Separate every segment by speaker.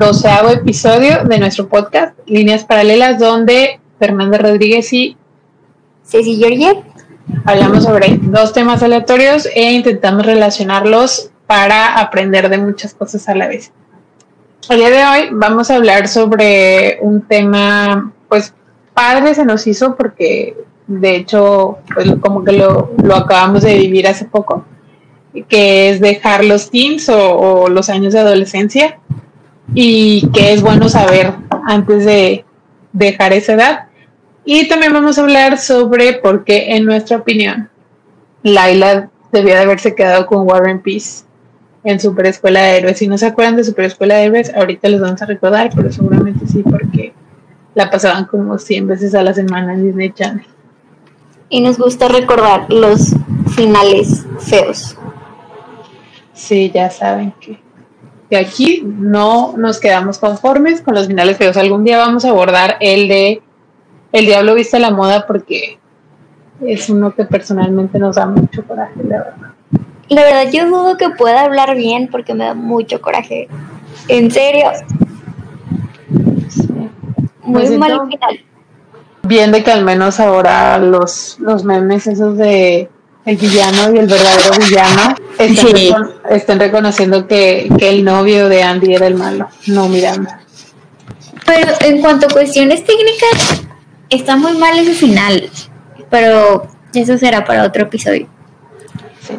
Speaker 1: doceavo episodio de nuestro podcast Líneas Paralelas, donde Fernanda Rodríguez y
Speaker 2: Ceci Georgiev
Speaker 1: Hablamos sobre dos temas aleatorios e intentamos relacionarlos para aprender de muchas cosas a la vez. El día de hoy vamos a hablar sobre un tema, pues padre se nos hizo porque de hecho, pues como que lo, acabamos de vivir hace poco, que es dejar los teens o, o los años de adolescencia y que es bueno saber antes de dejar esa edad y también vamos a hablar sobre por qué, en nuestra opinión, Laila debía de haberse quedado con Warren Peace en Super Escuela de Héroes. Si no se acuerdan de Super Escuela de Héroes, ahorita les vamos a recordar, pero seguramente sí, porque la pasaban como 100 veces a la semana en Disney Channel.
Speaker 2: Y nos gusta recordar los finales feos.
Speaker 1: Sí, ya saben que, que aquí no nos quedamos conformes con los finales feos. Algún día vamos a abordar el de el diablo viste la moda porque es uno que personalmente nos da mucho coraje, la verdad.
Speaker 2: La verdad, yo dudo que pueda hablar bien porque me da mucho coraje. En serio. Muy mal final.
Speaker 1: Bien de que al menos ahora los, los memes esos de el villano y el verdadero villano estén, reconociendo que, que, el novio de Andy era el malo, no Miranda.
Speaker 2: Pero en cuanto a cuestiones técnicas, está muy mal ese final, pero eso será para otro episodio.
Speaker 1: Sí,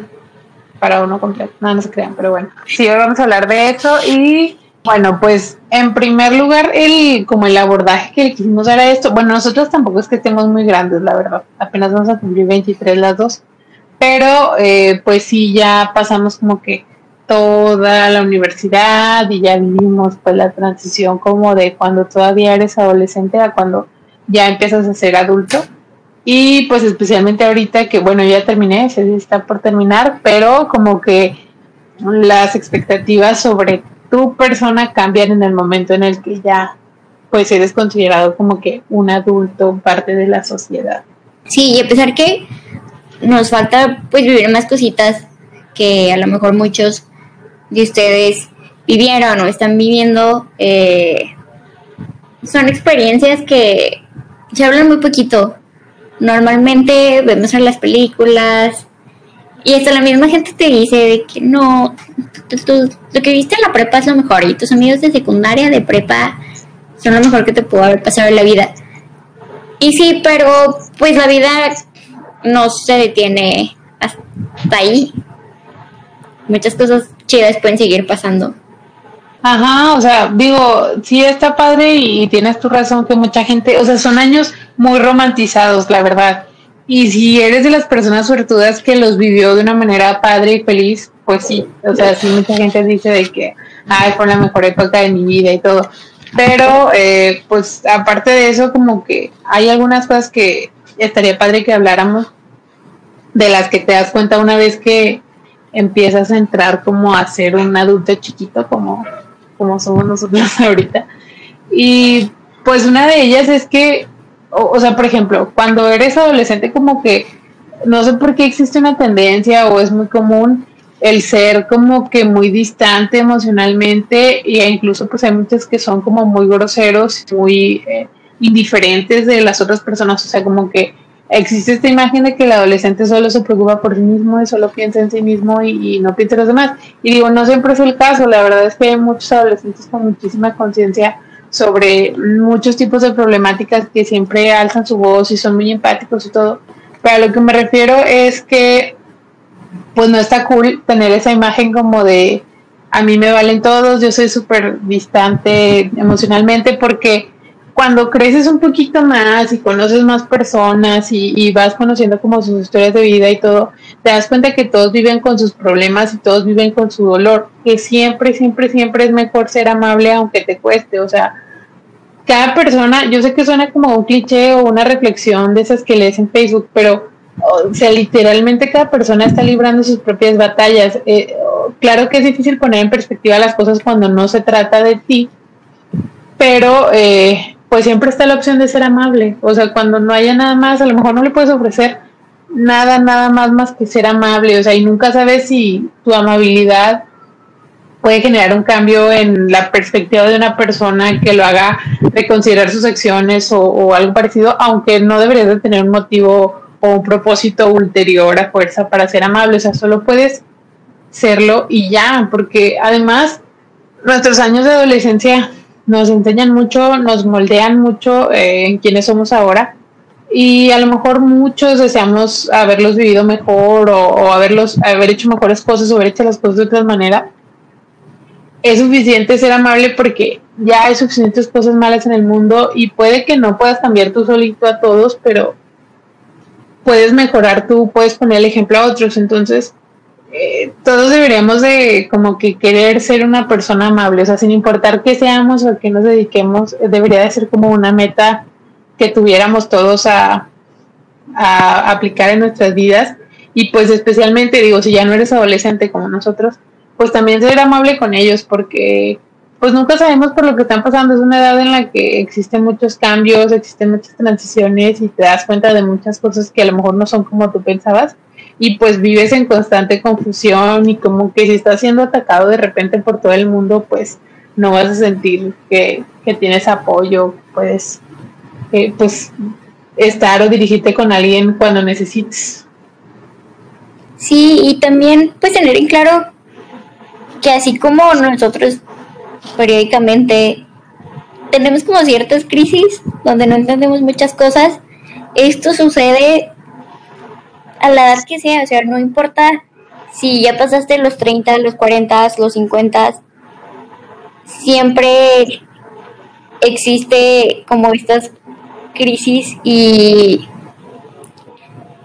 Speaker 1: para uno completo, no, no se crean, pero bueno. Sí, hoy vamos a hablar de eso y bueno, pues en primer lugar, el como el abordaje que le quisimos dar a esto, bueno, nosotros tampoco es que estemos muy grandes, la verdad, apenas vamos a cumplir 23 las dos, pero eh, pues sí, ya pasamos como que toda la universidad y ya vivimos pues la transición como de cuando todavía eres adolescente a cuando ya empiezas a ser adulto. Y pues especialmente ahorita que, bueno, ya terminé, se está por terminar, pero como que las expectativas sobre tu persona cambian en el momento en el que ya pues eres considerado como que un adulto, parte de la sociedad.
Speaker 2: Sí, y a pesar que nos falta pues vivir más cositas que a lo mejor muchos de ustedes vivieron o están viviendo, eh, son experiencias que se habla muy poquito. Normalmente vemos en las películas y hasta la misma gente te dice de que no, lo que viste en la prepa es lo mejor y tus amigos de secundaria, de prepa, son lo mejor que te pudo haber pasado en la vida. Y sí, pero pues la vida no se detiene hasta ahí. Muchas cosas chidas pueden seguir pasando.
Speaker 1: Ajá, o sea, digo, sí está padre y, tienes tu razón que mucha gente, o sea, son años muy romantizados, la verdad. Y si eres de las personas suertudas que los vivió de una manera padre y feliz, pues sí, o sea, sí mucha gente dice de que, ay, fue la mejor época de mi vida y todo. Pero, eh, pues aparte de eso, como que hay algunas cosas que estaría padre que habláramos, de las que te das cuenta una vez que empiezas a entrar como a ser un adulto chiquito, como como somos nosotros ahorita. Y pues una de ellas es que, o, sea, por ejemplo, cuando eres adolescente como que, no sé por qué existe una tendencia o es muy común el ser como que muy distante emocionalmente e incluso pues hay muchos que son como muy groseros, muy eh, indiferentes de las otras personas, o sea, como que existe esta imagen de que el adolescente solo se preocupa por sí mismo y solo piensa en sí mismo y, no piensa en los demás. Y digo, no siempre es el caso, la verdad es que hay muchos adolescentes con muchísima conciencia sobre muchos tipos de problemáticas que siempre alzan su voz y son muy empáticos y todo. Pero a lo que me refiero es que pues no está cool tener esa imagen como de a mí me valen todos, yo soy súper distante emocionalmente porque cuando creces un poquito más y conoces más personas y, vas conociendo como sus historias de vida y todo, te das cuenta que todos viven con sus problemas y todos viven con su dolor, que siempre, siempre, siempre es mejor ser amable aunque te cueste, o sea, cada persona, yo sé que suena como un cliché o una reflexión de esas que lees en Facebook, pero o sea, literalmente cada persona está librando sus propias batallas. Eh, claro que es difícil poner en perspectiva las cosas cuando no se trata de ti, pero eh, pues siempre está la opción de ser amable. O sea, cuando no haya nada más, a lo mejor no le puedes ofrecer nada, nada más más que ser amable. O sea, y nunca sabes si tu amabilidad puede generar un cambio en la perspectiva de una persona que lo haga reconsiderar sus acciones o, algo parecido, aunque no deberías de tener un motivo o un propósito ulterior a fuerza para ser amable, o sea, solo puedes serlo y ya, porque además nuestros años de adolescencia nos enseñan mucho, nos moldean mucho eh, en quienes somos ahora y a lo mejor muchos deseamos haberlos vivido mejor o, haberlos, haber hecho mejores cosas o haber hecho las cosas de otra manera es suficiente ser amable porque ya hay suficientes cosas malas en el mundo y puede que no puedas cambiar tú solito a todos, pero puedes mejorar tú, puedes poner el ejemplo a otros. Entonces, todos deberíamos de como que querer ser una persona amable, o sea, sin importar qué seamos o a qué nos dediquemos, debería de ser como una meta que tuviéramos todos a, a aplicar en nuestras vidas. Y pues especialmente digo, si ya no eres adolescente como nosotros, pues también ser amable con ellos porque pues nunca sabemos por lo que están pasando. Es una edad en la que existen muchos cambios, existen muchas transiciones y te das cuenta de muchas cosas que a lo mejor no son como tú pensabas. Y pues vives en constante confusión y como que si estás siendo atacado de repente por todo el mundo, pues no vas a sentir que, tienes apoyo, puedes eh, pues estar o dirigirte con alguien cuando necesites.
Speaker 2: Sí, y también pues tener en claro que así como nosotros periódicamente tenemos como ciertas crisis donde no entendemos muchas cosas, esto sucede a la edad que sea, o sea, no importa si ya pasaste los 30, los 40, los 50, siempre existe como estas crisis y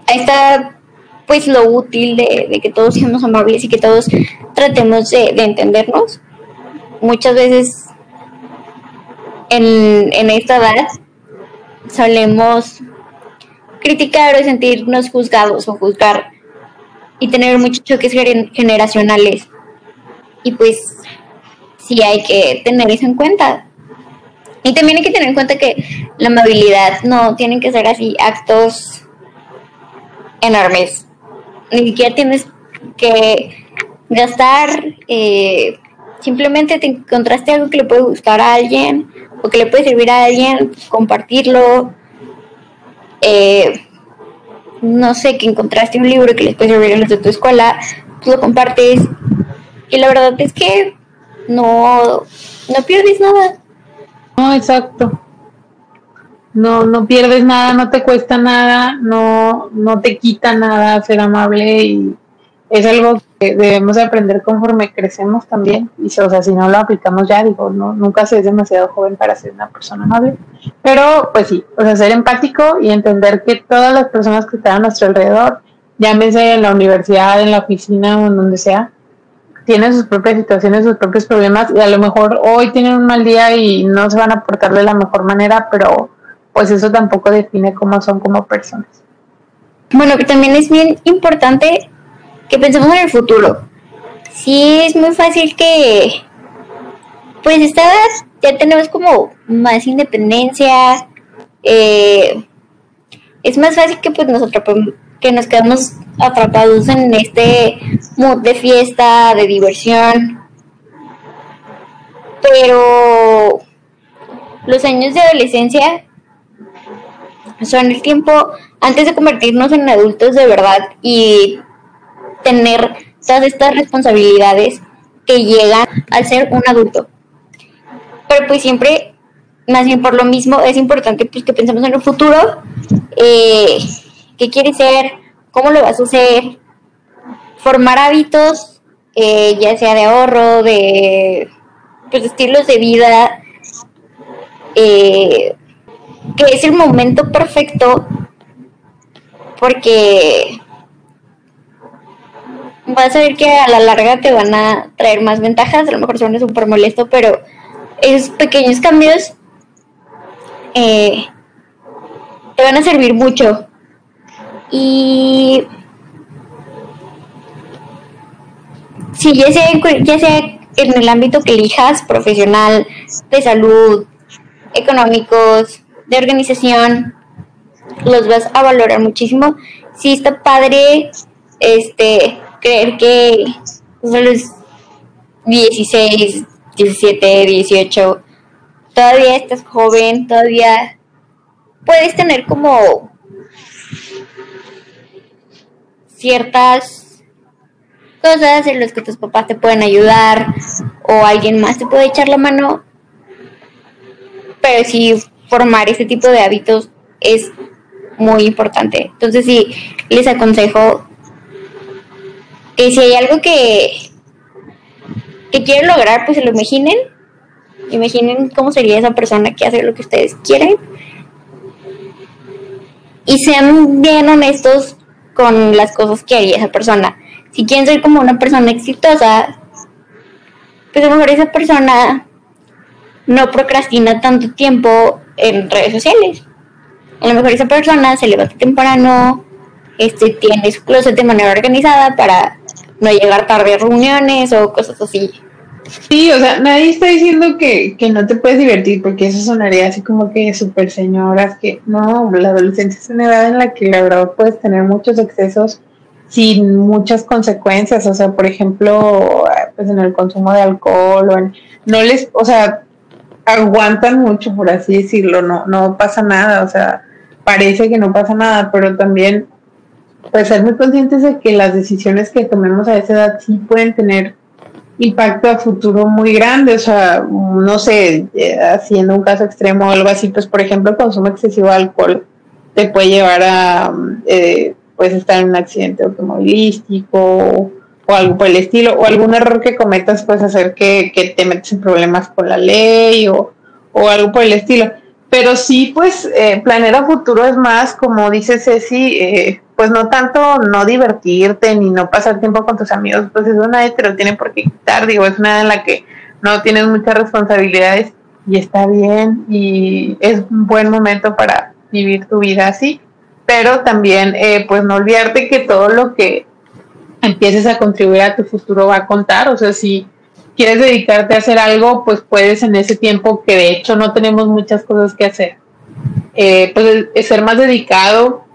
Speaker 2: ahí está pues lo útil de, que todos seamos amables y que todos tratemos de, entendernos. Muchas veces en, en esta edad solemos criticar o sentirnos juzgados o juzgar y tener muchos choques generacionales. Y pues sí hay que tener eso en cuenta. Y también hay que tener en cuenta que la amabilidad no tienen que ser así actos enormes ni siquiera tienes que gastar, eh, simplemente te encontraste algo que le puede gustar a alguien o que le puede servir a alguien, compartirlo. Eh, no sé, que encontraste un libro que les puede servir a los de tu escuela, tú lo compartes. Y la verdad es que no, no pierdes nada.
Speaker 1: No, exacto no, no pierdes nada, no te cuesta nada, no, no te quita nada ser amable y es algo que debemos aprender conforme crecemos también. Y o sea, si no lo aplicamos ya, digo, no, nunca se es demasiado joven para ser una persona amable. Pero pues sí, o sea, ser empático y entender que todas las personas que están a nuestro alrededor, llámese en la universidad, en la oficina o en donde sea, tienen sus propias situaciones, sus propios problemas y a lo mejor hoy tienen un mal día y no se van a portar de la mejor manera, pero pues eso tampoco define cómo son como personas.
Speaker 2: Bueno, que también es bien importante que pensemos en el futuro. Sí, es muy fácil que, pues esta vez ya tenemos como más independencia. Eh, es más fácil que pues nos que nos quedamos atrapados en este mood de fiesta, de diversión. Pero los años de adolescencia son el tiempo antes de convertirnos en adultos de verdad y tener todas estas responsabilidades que llegan al ser un adulto. Pero pues siempre, más bien por lo mismo, es importante pues que pensemos en el futuro, eh, qué quieres ser, cómo lo vas a hacer, formar hábitos, eh, ya sea de ahorro, de pues, estilos de vida, eh, que es el momento perfecto porque vas a ver que a la larga te van a traer más ventajas, a lo mejor suena súper molesto, pero esos pequeños cambios eh, te van a servir mucho. Y sí, ya sea, ya sea en el ámbito que elijas, profesional, de salud, económicos, de organización, los vas a valorar muchísimo. Sí está padre este creer que a los 16, 17, 18, todavía estás joven, todavía puedes tener como ciertas cosas en las que tus papás te pueden ayudar o alguien más te puede echar la mano. Pero sí, formar ese tipo de hábitos es muy importante. Entonces sí, les aconsejo que si hay algo que, que quieren lograr, pues se lo imaginen. Imaginen cómo sería esa persona que hace lo que ustedes quieren. Y sean bien honestos con las cosas que haría esa persona. Si quieren ser como una persona exitosa, pues a lo mejor esa persona no procrastina tanto tiempo en redes sociales. A lo mejor esa persona se levanta temprano, este, tiene su closet de manera organizada para no llegar tarde a reuniones o cosas así.
Speaker 1: Sí, o sea, nadie está diciendo que, que no te puedes divertir, porque eso sonaría así como que súper señoras, que no, la adolescencia es una edad en la que la verdad puedes tener muchos excesos sin muchas consecuencias, o sea, por ejemplo, pues en el consumo de alcohol o en, no les, o sea, aguantan mucho, por así decirlo, no, no pasa nada, o sea, parece que no pasa nada, pero también pues ser muy conscientes de que las decisiones que tomemos a esa edad sí pueden tener impacto a futuro muy grande, o sea, no sé, eh, haciendo un caso extremo o algo así, pues por ejemplo, el consumo excesivo de alcohol te puede llevar a, eh, pues estar en un accidente automovilístico o, algo por el estilo, o algún error que cometas puede hacer que, que te metes en problemas con la ley o, o algo por el estilo. Pero sí, pues eh, planear a futuro es más, como dice Ceci, eh, pues no tanto no divertirte ni no pasar tiempo con tus amigos, pues eso nadie te lo tiene por qué quitar, digo, es una en la que no tienes muchas responsabilidades y está bien y es un buen momento para vivir tu vida así, pero también eh, pues no olvidarte que todo lo que empieces a contribuir a tu futuro va a contar, o sea, si quieres dedicarte a hacer algo, pues puedes en ese tiempo que de hecho no tenemos muchas cosas que hacer, eh, pues ser más dedicado,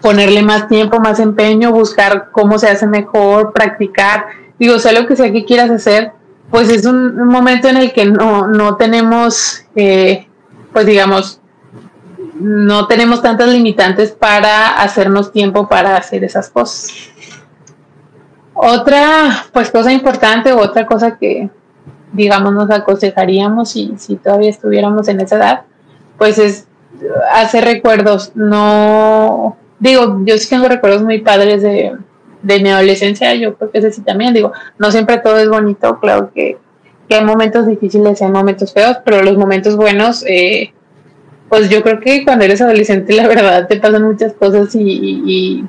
Speaker 1: ponerle más tiempo, más empeño, buscar cómo se hace mejor, practicar, digo, sea lo que sea que quieras hacer, pues es un, momento en el que no, no tenemos, eh, pues digamos, no tenemos tantas limitantes para hacernos tiempo para hacer esas cosas. Otra, pues cosa importante, otra cosa que, digamos, nos aconsejaríamos si, si todavía estuviéramos en esa edad, pues es hacer recuerdos, no, digo, yo sí tengo recuerdos muy padres de, de mi adolescencia, yo creo que ese sí también, digo, no siempre todo es bonito, claro que, que hay momentos difíciles hay momentos feos, pero los momentos buenos, eh, pues yo creo que cuando eres adolescente la verdad te pasan muchas cosas y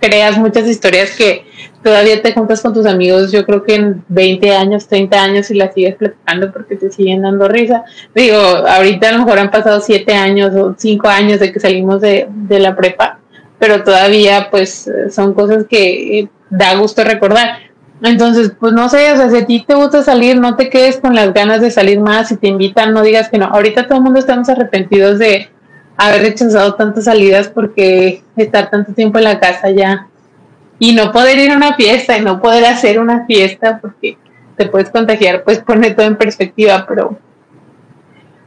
Speaker 1: creas muchas historias que todavía te juntas con tus amigos, yo creo que en 20 años, 30 años y las sigues platicando porque te siguen dando risa. Digo, ahorita a lo mejor han pasado 7 años o 5 años de que salimos de, de la prepa, pero todavía pues son cosas que da gusto recordar. Entonces, pues no sé, o sea, si a ti te gusta salir, no te quedes con las ganas de salir más, si te invitan, no digas que no. Ahorita todo el mundo estamos arrepentidos de haber rechazado tantas salidas porque estar tanto tiempo en la casa ya y no poder ir a una fiesta y no poder hacer una fiesta porque te puedes contagiar, pues pone todo en perspectiva, pero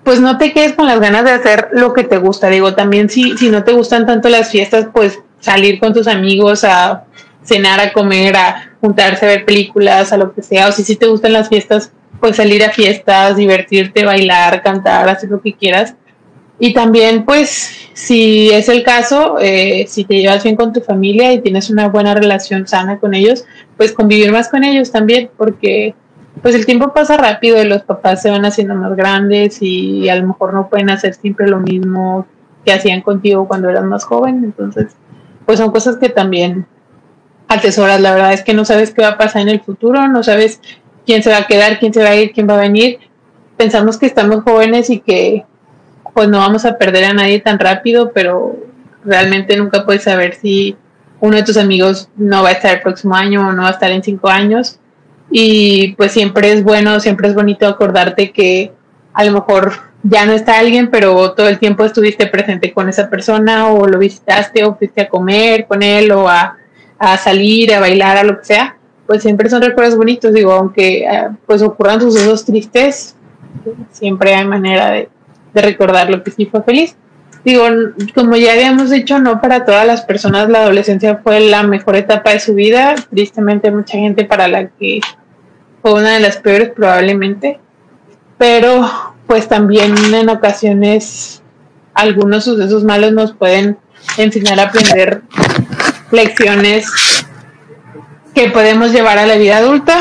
Speaker 1: pues no te quedes con las ganas de hacer lo que te gusta. Digo, también si, si no te gustan tanto las fiestas, pues salir con tus amigos a cenar, a comer, a juntarse a ver películas, a lo que sea. O si sí te gustan las fiestas, pues salir a fiestas, divertirte, bailar, cantar, hacer lo que quieras. Y también, pues, si es el caso, eh, si te llevas bien con tu familia y tienes una buena relación sana con ellos, pues convivir más con ellos también, porque pues el tiempo pasa rápido y los papás se van haciendo más grandes y a lo mejor no pueden hacer siempre lo mismo que hacían contigo cuando eras más joven. Entonces, pues son cosas que también atesoras. La verdad es que no sabes qué va a pasar en el futuro, no sabes quién se va a quedar, quién se va a ir, quién va a venir. Pensamos que estamos jóvenes y que pues no vamos a perder a nadie tan rápido, pero realmente nunca puedes saber si uno de tus amigos no va a estar el próximo año o no va a estar en cinco años. Y pues siempre es bueno, siempre es bonito acordarte que a lo mejor ya no está alguien, pero todo el tiempo estuviste presente con esa persona o lo visitaste o fuiste a comer con él o a, salir, a bailar, a lo que sea, pues siempre son recuerdos bonitos, digo, aunque eh, pues ocurran sucesos tristes, siempre hay manera de, de recordar lo que sí fue feliz digo, como ya habíamos dicho, no para todas las personas la adolescencia fue la mejor etapa de su vida. Tristemente, mucha gente para la que fue una de las peores probablemente. Pero pues también en ocasiones algunos sucesos malos nos pueden enseñar a aprender lecciones que podemos llevar a la vida adulta.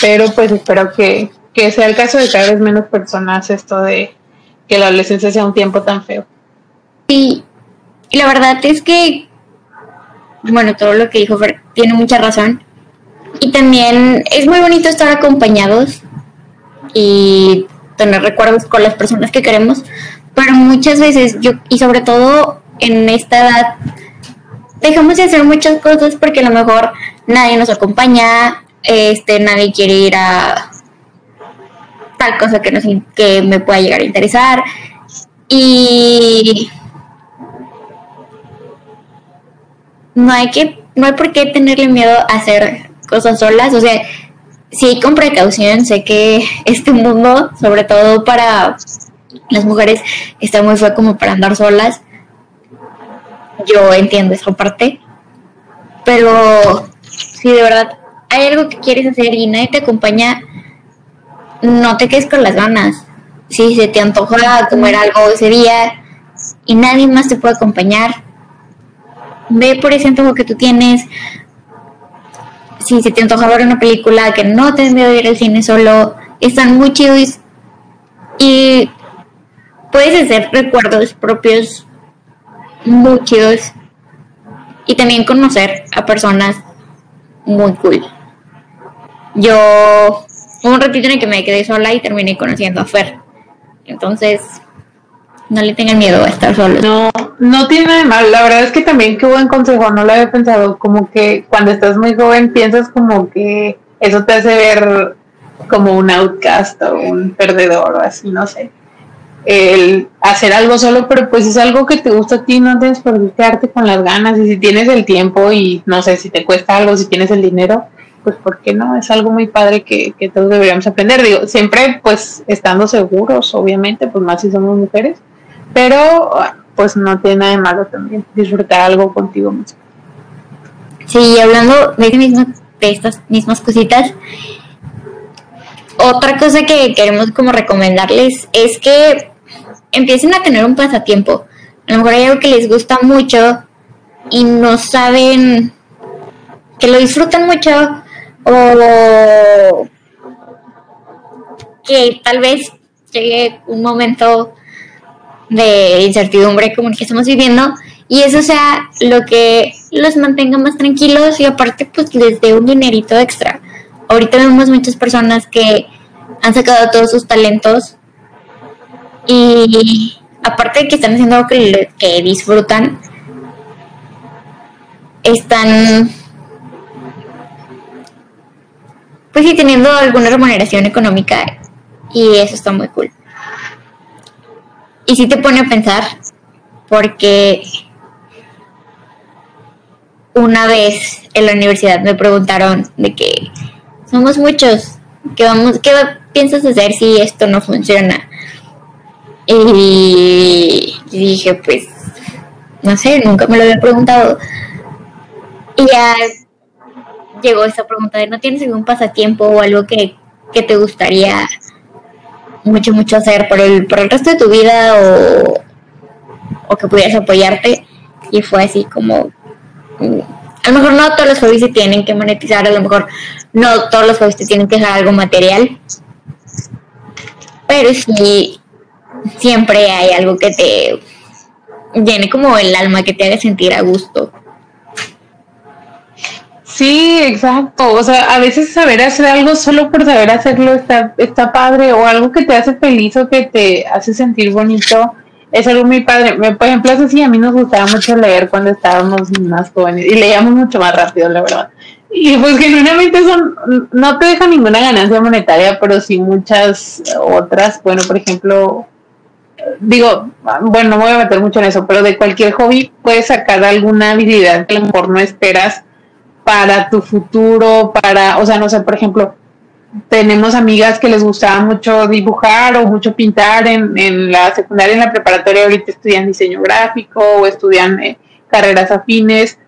Speaker 1: Pero pues espero que, que sea el caso de cada vez menos personas esto de que la adolescencia sea un tiempo tan feo.
Speaker 2: Sí, la verdad es que, bueno, todo lo que dijo Fer tiene mucha razón. Y también es muy bonito estar acompañados y tener recuerdos con las personas que queremos, pero muchas veces yo, y sobre todo en esta edad, dejamos de hacer muchas cosas porque a lo mejor nadie nos acompaña, este, nadie quiere ir a tal cosa que, nos, que me pueda llegar a interesar. Y no hay que, no hay por qué tenerle miedo a hacer cosas solas. O sea, sí con precaución, sé que este mundo, sobre todo para las mujeres, está muy feo como para andar solas. Yo entiendo esa parte. Pero si de verdad hay algo que quieres hacer y nadie te acompaña, no te quedes con las ganas. Si se te antoja comer algo ese día y nadie más te puede acompañar, ve por ese antojo que tú tienes. Si se te antoja ver una película que no te de ir al cine solo, están muy chidos y puedes hacer recuerdos propios muy chidos y también conocer a personas muy cool. Yo un ratito en el que me quedé sola y terminé conociendo a Fer. Entonces, no le tengan miedo a estar solo.
Speaker 1: No, no tiene nada de mal. La verdad es que también qué buen consejo, no lo había pensado. Como que cuando estás muy joven piensas como que eso te hace ver como un outcast o un perdedor o así, no sé. El hacer algo solo, pero pues es algo que te gusta a ti, no debes por quedarte con las ganas. Y si tienes el tiempo y no sé si te cuesta algo, si tienes el dinero, pues ¿por qué no? Es algo muy padre que, todos deberíamos aprender. Digo, siempre pues estando seguros, obviamente, pues más si somos mujeres, pero pues no tiene nada de malo también disfrutar algo contigo mismo.
Speaker 2: Sí, hablando de, mismo, de estas mismas cositas, otra cosa que queremos como recomendarles es que empiecen a tener un pasatiempo. A lo mejor hay algo que les gusta mucho y no saben que lo disfrutan mucho, o que tal vez llegue un momento de incertidumbre como el que estamos viviendo y eso sea lo que los mantenga más tranquilos y aparte pues les dé un dinerito extra. Ahorita vemos muchas personas que han sacado todos sus talentos y aparte de que están haciendo algo que, que disfrutan, están pues sí, teniendo alguna remuneración económica y eso está muy cool. Y sí te pone a pensar, porque una vez en la universidad me preguntaron de que somos muchos, ¿qué, vamos, qué piensas hacer si esto no funciona? Y dije, pues, no sé, nunca me lo había preguntado. Y ya llegó esa pregunta de no tienes algún pasatiempo o algo que, te gustaría mucho, mucho hacer por el, por el resto de tu vida o, o que pudieras apoyarte. Y fue así como, mm, a lo mejor no todos los hobbies se tienen que monetizar, a lo mejor no todos los hobbies te tienen que dejar algo material, pero sí, siempre hay algo que te llene como el alma, que te haga sentir a gusto.
Speaker 1: Sí, exacto. O sea, a veces saber hacer algo solo por saber hacerlo está, está padre o algo que te hace feliz o que te hace sentir bonito. Es algo muy padre. Por ejemplo, eso sí, a mí nos gustaba mucho leer cuando estábamos más jóvenes y leíamos mucho más rápido, la verdad. Y pues genuinamente son, no te deja ninguna ganancia monetaria, pero sí muchas otras. Bueno, por ejemplo, digo, bueno, no me voy a meter mucho en eso, pero de cualquier hobby puedes sacar alguna habilidad que a lo mejor no esperas para tu futuro, para, o sea, no sé, por ejemplo, tenemos amigas que les gustaba mucho dibujar o mucho pintar en, en la secundaria, en la preparatoria, ahorita estudian diseño gráfico o estudian eh, carreras afines,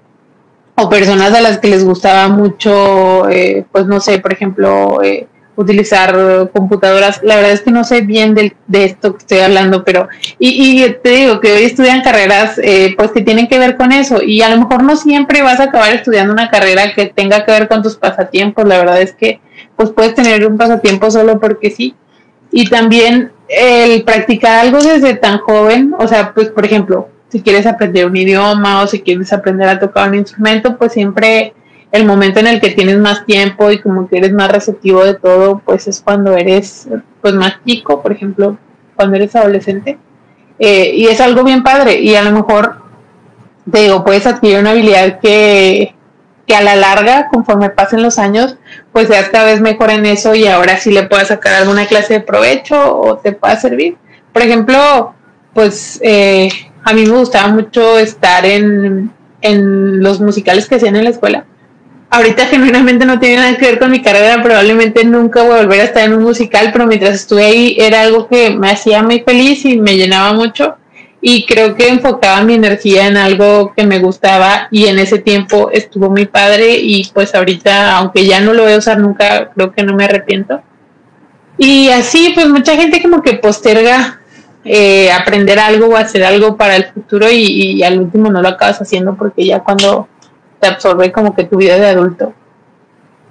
Speaker 1: o personas a las que les gustaba mucho, eh, pues no sé, por ejemplo, eh, utilizar computadoras. La verdad es que no sé bien de, de esto que estoy hablando, pero y, y te digo que hoy estudian carreras eh, pues que tienen que ver con eso y a lo mejor no siempre vas a acabar estudiando una carrera que tenga que ver con tus pasatiempos. La verdad es que pues puedes tener un pasatiempo solo porque sí. Y también el practicar algo desde tan joven, o sea, pues por ejemplo, si quieres aprender un idioma o si quieres aprender a tocar un instrumento, pues siempre el momento en el que tienes más tiempo y como que eres más receptivo de todo, pues es cuando eres pues más chico, por ejemplo, cuando eres adolescente. Eh, y es algo bien padre y a lo mejor, te digo, puedes adquirir una habilidad que, que a la larga, conforme pasen los años, pues seas cada vez mejor en eso y ahora sí le puedas sacar alguna clase de provecho o te pueda servir. Por ejemplo, pues eh, a mí me gustaba mucho estar en, en los musicales que hacían en la escuela ahorita genuinamente no tiene nada que ver con mi carrera, probablemente nunca voy a volver a estar en un musical, pero mientras estuve ahí era algo que me hacía muy feliz y me llenaba mucho y creo que enfocaba mi energía en algo que me gustaba y en ese tiempo estuvo muy padre y pues ahorita, aunque ya no lo voy a usar nunca, creo que no me arrepiento. Y así, pues mucha gente como que posterga eh, aprender algo o hacer algo para el futuro y, y al último no lo acabas haciendo porque ya cuando absorbe como que tu vida de adulto.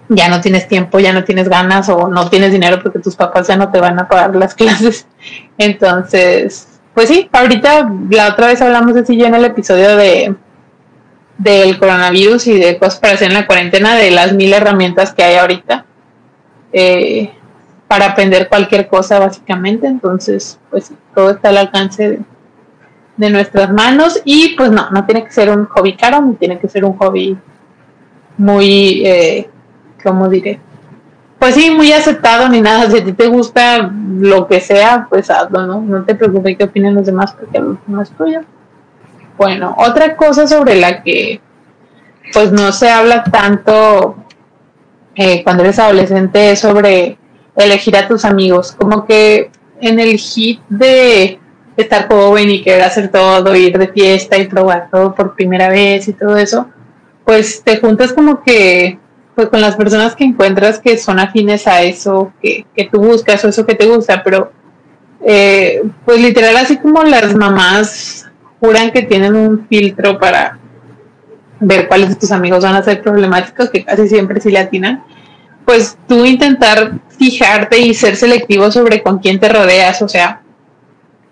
Speaker 1: Ya no tienes tiempo, ya no tienes ganas o no tienes dinero porque tus papás ya no te van a pagar las clases. Entonces, pues sí, ahorita la otra vez hablamos eso ya en el episodio de del coronavirus y de cosas para hacer en la cuarentena, de las mil herramientas que hay ahorita eh, para aprender cualquier cosa básicamente. Entonces, pues todo está al alcance de, de nuestras manos y pues no, no tiene que ser un hobby caro, ni tiene que ser un hobby muy, eh, ¿cómo diré? Pues sí, muy aceptado ni nada. Si a ti te gusta lo que sea, pues hazlo, ¿no? No te preocupes qué opinen los demás porque no es tuyo. Bueno, otra cosa sobre la que pues no se habla tanto eh, cuando eres adolescente es sobre elegir a tus amigos. Como que en el hit de estar joven y querer hacer todo, ir de fiesta y probar todo por primera vez y todo eso, pues te juntas como que pues con las personas que encuentras que son afines a eso que, que tú buscas o eso que te gusta, pero eh, pues literal así como las mamás juran que tienen un filtro para ver cuáles de tus amigos van a ser problemáticos, que casi siempre sí le atinan, pues tú intentar fijarte y ser selectivo sobre con quién te rodeas, o sea,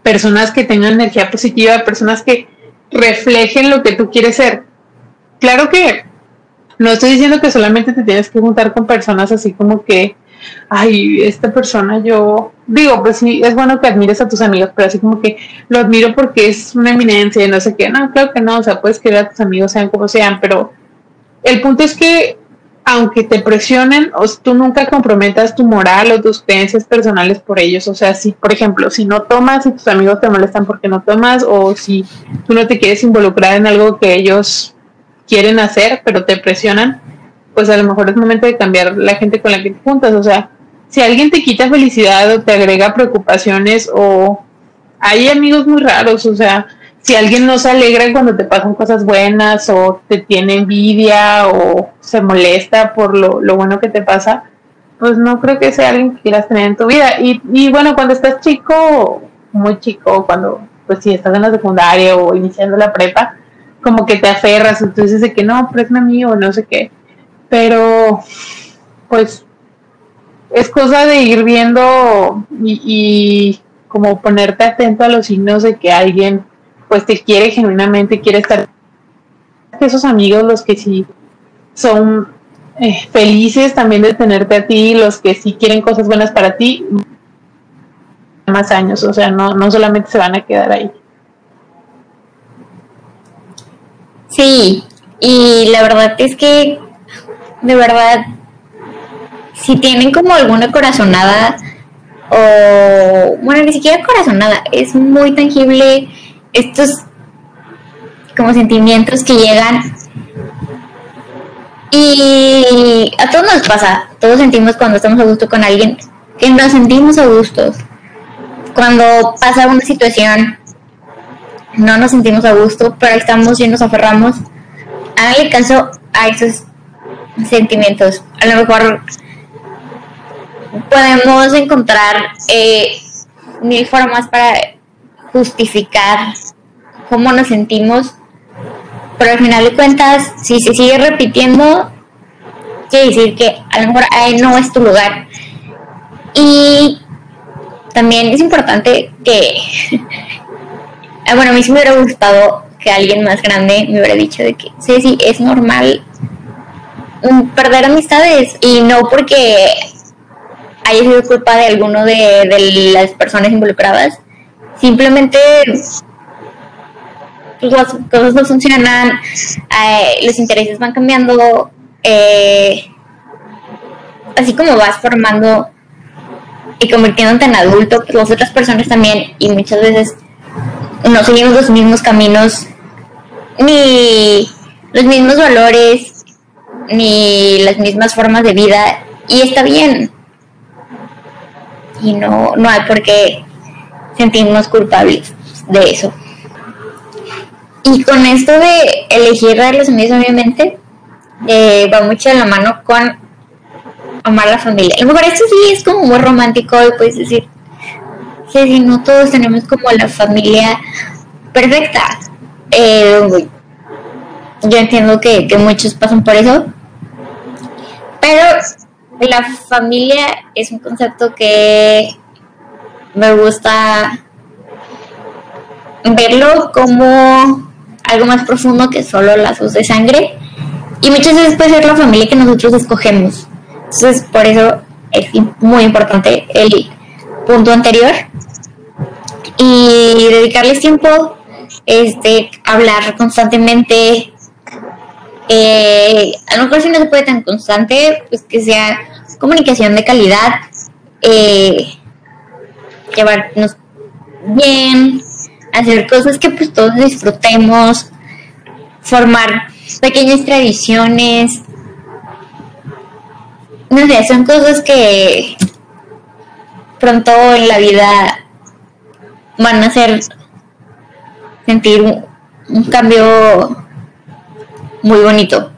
Speaker 1: personas que tengan energía positiva, personas que reflejen lo que tú quieres ser. Claro que no estoy diciendo que solamente te tienes que juntar con personas así como que, ay, esta persona yo, digo, pues sí, es bueno que admires a tus amigos, pero así como que lo admiro porque es una eminencia y no sé qué, no, claro que no, o sea, puedes querer a tus amigos sean como sean, pero el punto es que aunque te presionen, o tú nunca comprometas tu moral o tus creencias personales por ellos. O sea, si, por ejemplo, si no tomas y tus amigos te molestan porque no tomas, o si tú no te quieres involucrar en algo que ellos quieren hacer, pero te presionan, pues a lo mejor es momento de cambiar la gente con la que te juntas. O sea, si alguien te quita felicidad o te agrega preocupaciones, o hay amigos muy raros, o sea, si alguien no se alegra cuando te pasan cosas buenas o te tiene envidia o se molesta por lo, lo bueno que te pasa, pues no creo que sea alguien que quieras tener en tu vida. Y, y bueno, cuando estás chico, muy chico, cuando pues si estás en la secundaria o iniciando la prepa, como que te aferras, entonces de que no, pero es mi amigo, no sé qué. Pero pues es cosa de ir viendo y, y como ponerte atento a los signos de que alguien pues te quiere genuinamente, quiere estar esos amigos los que sí son eh, felices también de tenerte a ti, los que sí quieren cosas buenas para ti, más años, o sea, no, no solamente se van a quedar ahí.
Speaker 2: Sí, y la verdad es que, de verdad, si tienen como alguna corazonada, o, bueno, ni siquiera corazonada, es muy tangible estos como sentimientos que llegan y a todos nos pasa, todos sentimos cuando estamos a gusto con alguien que nos sentimos a gusto. Cuando pasa una situación, no nos sentimos a gusto, pero estamos y nos aferramos. Háganle caso a esos sentimientos. A lo mejor podemos encontrar eh, mil formas para justificar cómo nos sentimos, pero al final de cuentas, si se sigue repitiendo, quiere decir que a lo mejor ahí no es tu lugar. Y también es importante que, ah, bueno, a mí sí me hubiera gustado que alguien más grande me hubiera dicho de que, sí, sí, es normal perder amistades y no porque haya sido culpa de alguno de, de las personas involucradas, simplemente las cosas no funcionan, eh, los intereses van cambiando, eh, así como vas formando y convirtiéndote en adulto, pues las otras personas también, y muchas veces no seguimos los mismos caminos, ni los mismos valores, ni las mismas formas de vida, y está bien. Y no, no hay por qué sentirnos culpables de eso. Y con esto de elegir relaciones, obviamente, eh, va mucho de la mano con amar la familia. A lo mejor esto sí es como muy romántico y puedes decir, sí, no todos tenemos como la familia perfecta. Eh, yo entiendo que, que muchos pasan por eso, pero la familia es un concepto que me gusta verlo como algo más profundo que solo lazos de sangre. Y muchas veces puede ser la familia que nosotros escogemos. Entonces, por eso es muy importante el punto anterior. Y dedicarles tiempo, este, hablar constantemente. Eh, a lo mejor si no se puede tan constante, pues que sea comunicación de calidad, eh, llevarnos bien, hacer cosas que pues todos disfrutemos, formar pequeñas tradiciones. No sé, son cosas que pronto en la vida van a hacer sentir un, cambio muy bonito.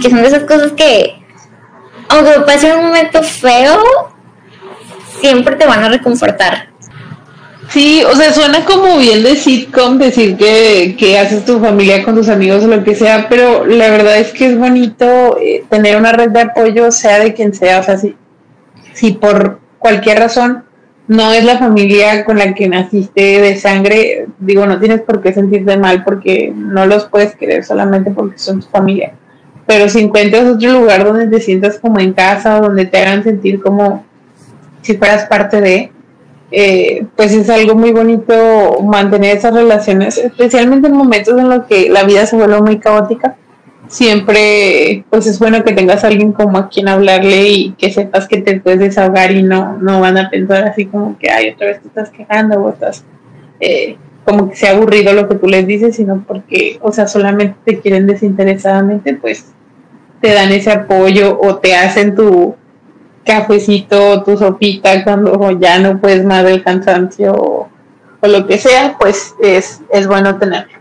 Speaker 2: Que son de esas cosas que, aunque pase un momento feo, siempre te van a reconfortar.
Speaker 1: Sí, o sea, suena como bien de sitcom decir que, que haces tu familia con tus amigos o lo que sea, pero la verdad es que es bonito eh, tener una red de apoyo, sea de quien sea, o sea, si, si por cualquier razón no es la familia con la que naciste de sangre, digo, no tienes por qué sentirte mal porque no los puedes querer solamente porque son tu familia pero si encuentras otro lugar donde te sientas como en casa o donde te hagan sentir como si fueras parte de, eh, pues es algo muy bonito mantener esas relaciones, especialmente en momentos en los que la vida se vuelve muy caótica. siempre pues es bueno que tengas alguien como a quien hablarle y que sepas que te puedes desahogar y no, no van a pensar así como que, ay, otra vez te estás quejando o estás eh, como que sea aburrido lo que tú les dices, sino porque, o sea, solamente te quieren desinteresadamente, pues te dan ese apoyo o te hacen tu cafecito, tu sopita cuando ya no puedes más del cansancio o, lo que sea, pues es, es bueno tenerlo.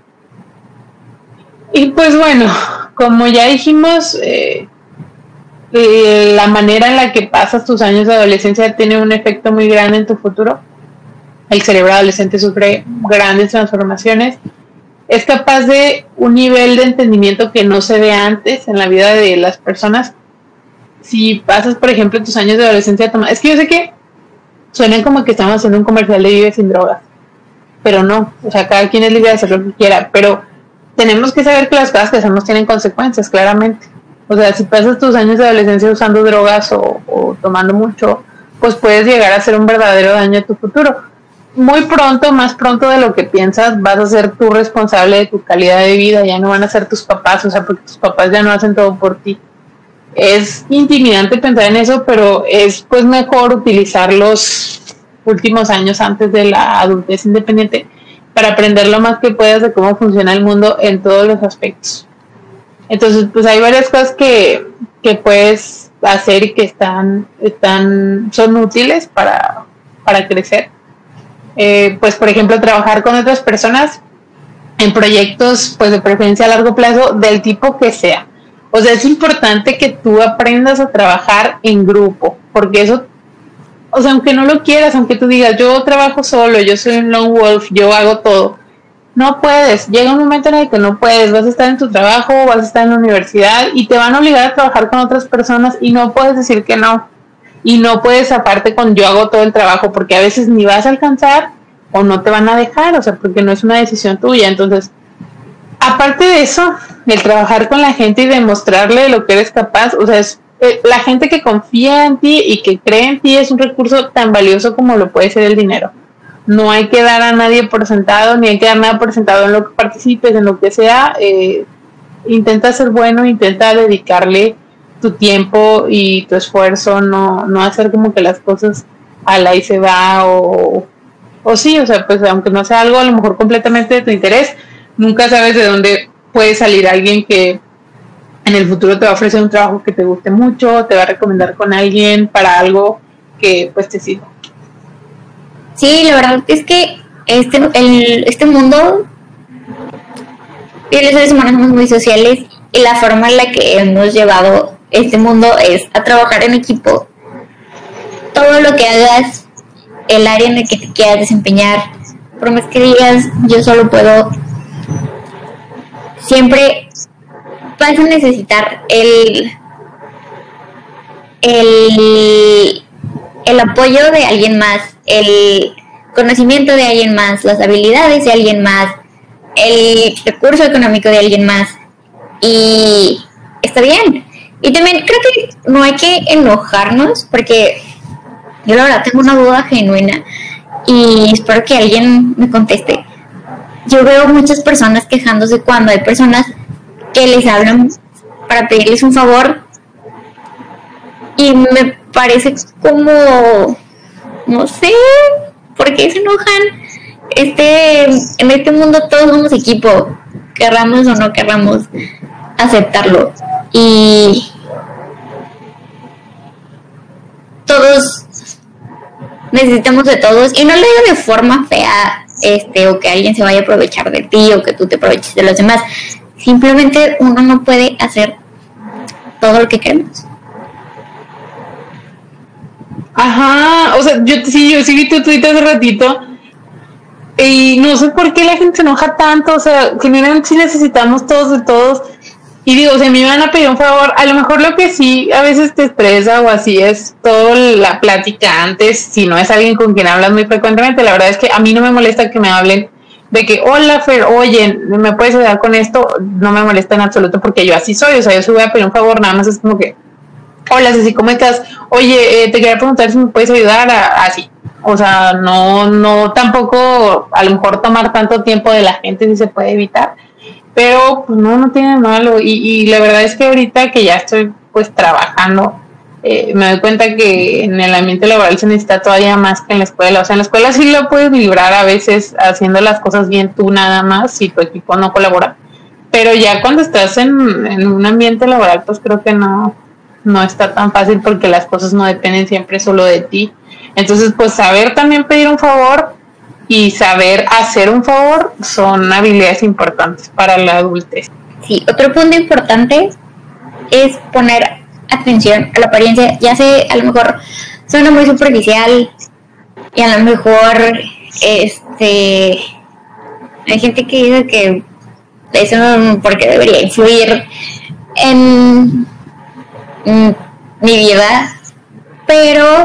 Speaker 1: Y pues bueno, como ya dijimos, eh, eh, la manera en la que pasas tus años de adolescencia tiene un efecto muy grande en tu futuro. El cerebro adolescente sufre grandes transformaciones. Es capaz de un nivel de entendimiento que no se ve antes en la vida de las personas. Si pasas, por ejemplo, tus años de adolescencia, es que yo sé que suenan como que estamos haciendo un comercial de Vive sin drogas, pero no, o sea, cada quien es libre de hacer lo que quiera, pero tenemos que saber que las cosas que hacemos tienen consecuencias, claramente. O sea, si pasas tus años de adolescencia usando drogas o, tomando mucho, pues puedes llegar a hacer un verdadero daño a tu futuro. Muy pronto, más pronto de lo que piensas, vas a ser tú responsable de tu calidad de vida, ya no van a ser tus papás, o sea, porque tus papás ya no hacen todo por ti. Es intimidante pensar en eso, pero es pues mejor utilizar los últimos años antes de la adultez independiente para aprender lo más que puedas de cómo funciona el mundo en todos los aspectos. Entonces, pues hay varias cosas que, que puedes hacer y que están, están, son útiles para, para crecer. Eh, pues, por ejemplo, trabajar con otras personas en proyectos, pues de preferencia a largo plazo, del tipo que sea. O sea, es importante que tú aprendas a trabajar en grupo, porque eso o sea, aunque no lo quieras, aunque tú digas, yo trabajo solo, yo soy un lone wolf, yo hago todo, no puedes. Llega un momento en el que no puedes, vas a estar en tu trabajo, vas a estar en la universidad y te van a obligar a trabajar con otras personas y no puedes decir que no. Y no puedes aparte con yo hago todo el trabajo porque a veces ni vas a alcanzar o no te van a dejar, o sea, porque no es una decisión tuya. Entonces, aparte de eso, el trabajar con la gente y demostrarle lo que eres capaz, o sea, es eh, la gente que confía en ti y que cree en ti es un recurso tan valioso como lo puede ser el dinero. No hay que dar a nadie por sentado, ni hay que dar nada por sentado en lo que participes, en lo que sea. Eh, intenta ser bueno, intenta dedicarle tu tiempo y tu esfuerzo, no, no hacer como que las cosas a la y se va o, o sí, o sea, pues aunque no sea algo a lo mejor completamente de tu interés, nunca sabes de dónde puede salir alguien que en el futuro te va a ofrecer un trabajo que te guste mucho, te va a recomendar con alguien para algo que pues te sirva.
Speaker 2: Sí, la verdad es que este, el, este mundo, y los seres humanos somos muy sociales y la forma en la que hemos llevado este mundo es a trabajar en equipo. Todo lo que hagas, el área en el que te quieras desempeñar, por más que digas yo solo puedo, siempre vas a necesitar el, el, el apoyo de alguien más, el conocimiento de alguien más, las habilidades de alguien más, el recurso económico de alguien más. Y está bien. Y también creo que no hay que enojarnos porque yo la verdad tengo una duda genuina y espero que alguien me conteste. Yo veo muchas personas quejándose cuando hay personas que les hablan para pedirles un favor y me parece como no sé por qué se enojan este en este mundo todos somos equipo querramos o no querramos aceptarlo y todos necesitamos de todos y no lo digo de forma fea este o que alguien se vaya a aprovechar de ti o que tú te aproveches de los demás Simplemente uno no puede hacer todo lo que queremos.
Speaker 1: Ajá, o sea, yo sí, yo sí vi tu tweet hace ratito y no sé por qué la gente se enoja tanto, o sea, generalmente sí necesitamos todos de todos. Y digo, si me van a pedir un favor, a lo mejor lo que sí a veces te expresa o así es toda la plática antes, si no es alguien con quien hablas muy frecuentemente, la verdad es que a mí no me molesta que me hablen de que, hola Fer, oye, ¿me puedes ayudar con esto? No me molesta en absoluto porque yo así soy, o sea, yo se voy a pedir un favor, nada más es como que, hola Ceci, ¿cómo estás? Oye, eh, te quería preguntar si me puedes ayudar así. O sea, no, no tampoco a lo mejor tomar tanto tiempo de la gente si se puede evitar, pero pues no, no tiene malo. Y, la verdad es que ahorita que ya estoy pues trabajando, eh, me doy cuenta que en el ambiente laboral se necesita todavía más que en la escuela. O sea, en la escuela sí lo puedes librar a veces haciendo las cosas bien tú nada más si tu equipo no colabora. Pero ya cuando estás en, en un ambiente laboral, pues creo que no, no está tan fácil porque las cosas no dependen siempre solo de ti. Entonces, pues saber también pedir un favor y saber hacer un favor son habilidades importantes para la adultez.
Speaker 2: Sí, otro punto importante es poner atención a la apariencia. Ya sé, a lo mejor suena muy superficial y a lo mejor este hay gente que dice que eso porque debería influir en mi vida, pero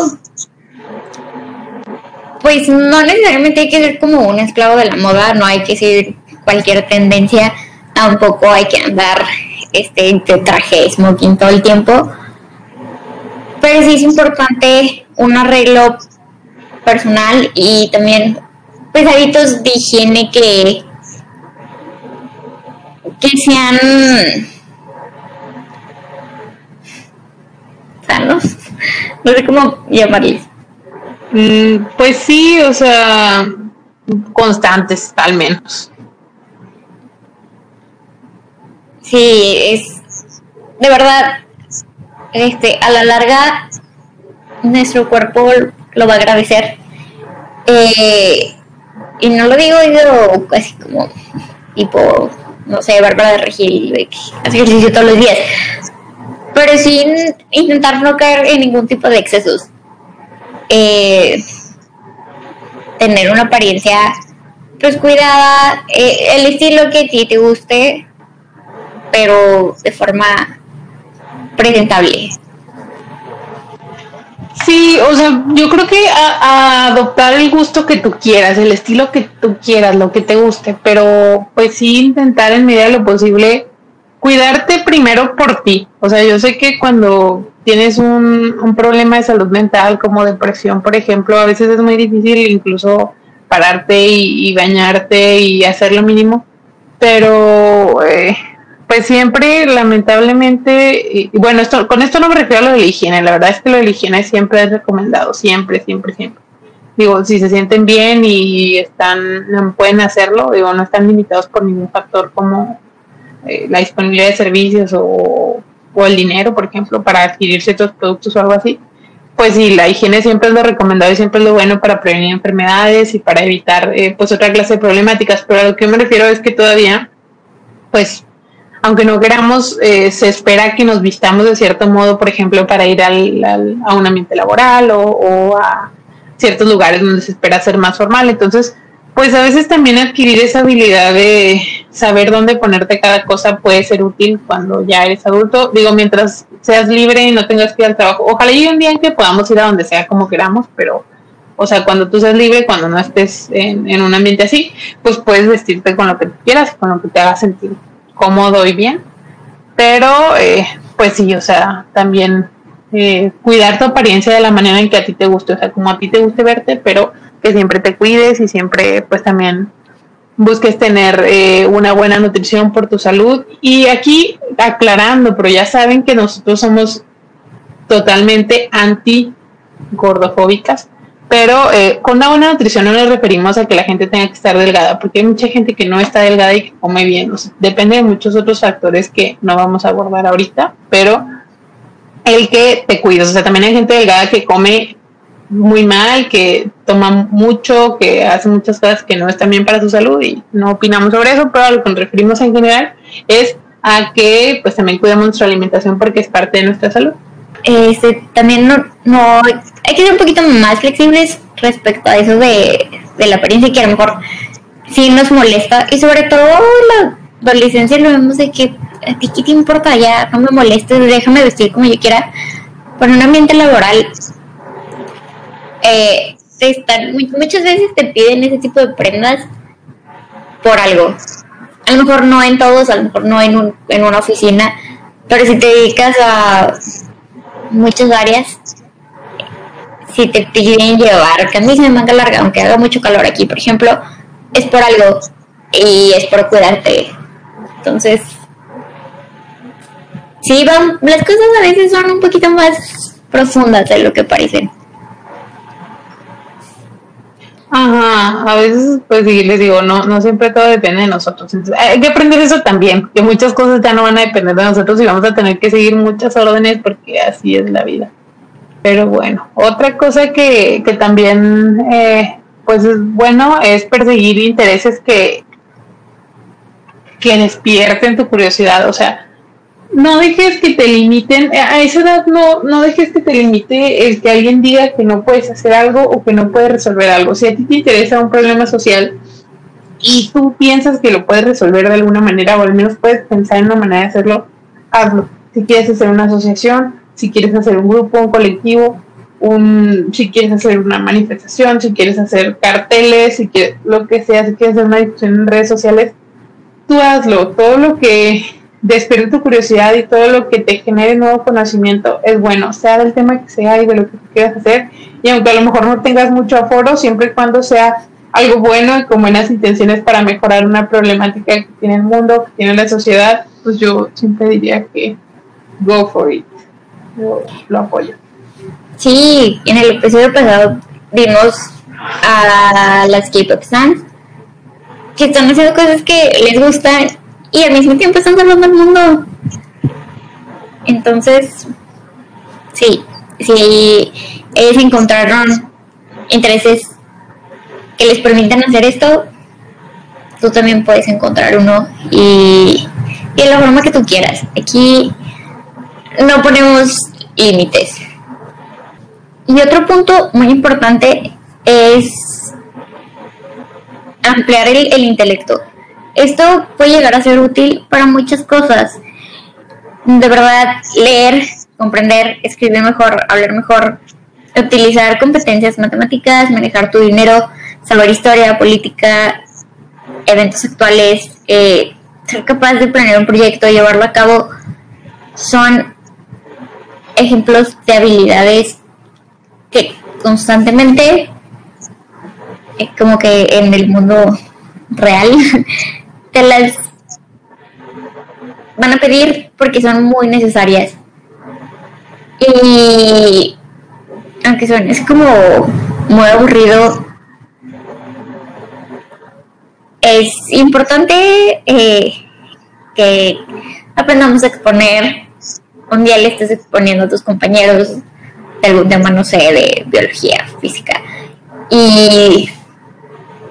Speaker 2: pues no necesariamente hay que ser como un esclavo de la moda, no hay que seguir cualquier tendencia, tampoco hay que andar este de traje smoking todo el tiempo. Pero sí es importante un arreglo personal y también pues hábitos de higiene que que sean sanos, no sé cómo llamarles.
Speaker 1: Mm, pues sí, o sea, constantes al menos.
Speaker 2: Sí, es de verdad, este, a la larga nuestro cuerpo lo va a agradecer. Eh, y no lo digo yo casi como tipo, no sé, Bárbara de Regil, hace ejercicio todos los días, pero sin intentar no caer en ningún tipo de excesos. Eh, tener una apariencia pues cuidada, eh, el estilo que a ti te guste, pero de forma presentable.
Speaker 1: Sí, o sea, yo creo que a, adoptar el gusto que tú quieras, el estilo que tú quieras, lo que te guste, pero pues sí intentar en medida de lo posible cuidarte primero por ti. O sea, yo sé que cuando tienes un, un, problema de salud mental como depresión, por ejemplo, a veces es muy difícil incluso pararte y, bañarte y hacer lo mínimo, pero eh, pues siempre lamentablemente, y, bueno, esto, con esto no me refiero a lo de la higiene, la verdad es que lo de higiene siempre es recomendado, siempre, siempre, siempre. Digo, si se sienten bien y están, pueden hacerlo, digo, no están limitados por ningún factor como eh, la disponibilidad de servicios o, el dinero, por ejemplo, para adquirir ciertos productos o algo así, pues sí, la higiene siempre es lo recomendado y siempre es lo bueno para prevenir enfermedades y para evitar eh, pues otra clase de problemáticas, pero a lo que me refiero es que todavía, pues, aunque no queramos, eh, se espera que nos vistamos de cierto modo, por ejemplo, para ir al, a un ambiente laboral o, o a ciertos lugares donde se espera ser más formal, entonces pues a veces también adquirir esa habilidad de saber dónde ponerte cada cosa puede ser útil cuando ya eres adulto. Digo, mientras seas libre y no tengas que ir al trabajo. Ojalá llegue un día en que podamos ir a donde sea como queramos, pero, o sea, cuando tú seas libre, cuando no estés en, un ambiente así, pues puedes vestirte con lo que quieras, con lo que te haga sentir cómodo y bien. Pero, eh, pues sí, o sea, también eh, cuidar tu apariencia de la manera en que a ti te guste, o sea, como a ti te guste verte, pero que siempre te cuides y siempre pues también busques tener eh, una buena nutrición por tu salud. Y aquí aclarando, pero ya saben que nosotros somos totalmente anti gordofóbicas, pero eh, con una buena nutrición no nos referimos a que la gente tenga que estar delgada, porque hay mucha gente que no está delgada y que come bien. depende de muchos otros factores que no vamos a abordar ahorita, pero el que te cuides. O sea, también hay gente delgada que come muy mal, que toma mucho, que hace muchas cosas que no están bien para su salud y no opinamos sobre eso, pero a lo que nos referimos en general es a que pues también cuidamos nuestra alimentación porque es parte de nuestra salud.
Speaker 2: Este, también no, no hay que ser un poquito más flexibles respecto a eso de, la apariencia que a lo mejor sí nos molesta y sobre todo la adolescencia lo vemos de que a ti qué te importa ya no me molestes déjame vestir como yo quiera por un ambiente laboral eh, están, muchas veces te piden ese tipo de prendas por algo. A lo mejor no en todos, a lo mejor no en, un, en una oficina, pero si te dedicas a muchas áreas, si te piden llevar camisa de manga larga, aunque haga mucho calor aquí, por ejemplo, es por algo y es por cuidarte. Entonces, sí, van, las cosas a veces son un poquito más profundas de lo que parecen.
Speaker 1: Ajá, a veces pues sí, les digo, no, no siempre todo depende de nosotros. hay que aprender eso también, que muchas cosas ya no van a depender de nosotros y vamos a tener que seguir muchas órdenes porque así es la vida. Pero bueno, otra cosa que, que también eh, pues es bueno es perseguir intereses que, que despierten tu curiosidad. O sea, no dejes que te limiten, a esa edad no, no dejes que te limite el que alguien diga que no puedes hacer algo o que no puedes resolver algo. Si a ti te interesa un problema social y tú piensas que lo puedes resolver de alguna manera o al menos puedes pensar en una manera de hacerlo, hazlo. Si quieres hacer una asociación, si quieres hacer un grupo, un colectivo, un, si quieres hacer una manifestación, si quieres hacer carteles, si quieres lo que sea, si quieres hacer una discusión en redes sociales, tú hazlo. Todo lo que despierte tu curiosidad y todo lo que te genere nuevo conocimiento es bueno, sea del tema que sea y de lo que quieras hacer. Y aunque a lo mejor no tengas mucho aforo, siempre y cuando sea algo bueno y con buenas intenciones para mejorar una problemática que tiene el mundo, que tiene la sociedad, pues yo siempre diría que go for it. Yo lo apoyo.
Speaker 2: Sí, en el episodio pasado vimos a las K-pop stands que están haciendo cosas que les gustan y al mismo tiempo están salvando el mundo. Entonces, sí, si ellos encontraron intereses que les permitan hacer esto, tú también puedes encontrar uno y, y de la forma que tú quieras. Aquí no ponemos límites. Y otro punto muy importante es ampliar el intelecto. Esto puede llegar a ser útil para muchas cosas. De verdad, leer, comprender, escribir mejor, hablar mejor, utilizar competencias matemáticas, manejar tu dinero, saber historia, política, eventos actuales, eh, ser capaz de planear un proyecto, llevarlo a cabo, son ejemplos de habilidades que constantemente, eh, como que en el mundo real, te las van a pedir porque son muy necesarias. Y aunque son, es como muy aburrido, es importante eh, que aprendamos a exponer. Un día le estés exponiendo a tus compañeros de algún tema, no sé, de biología, física. Y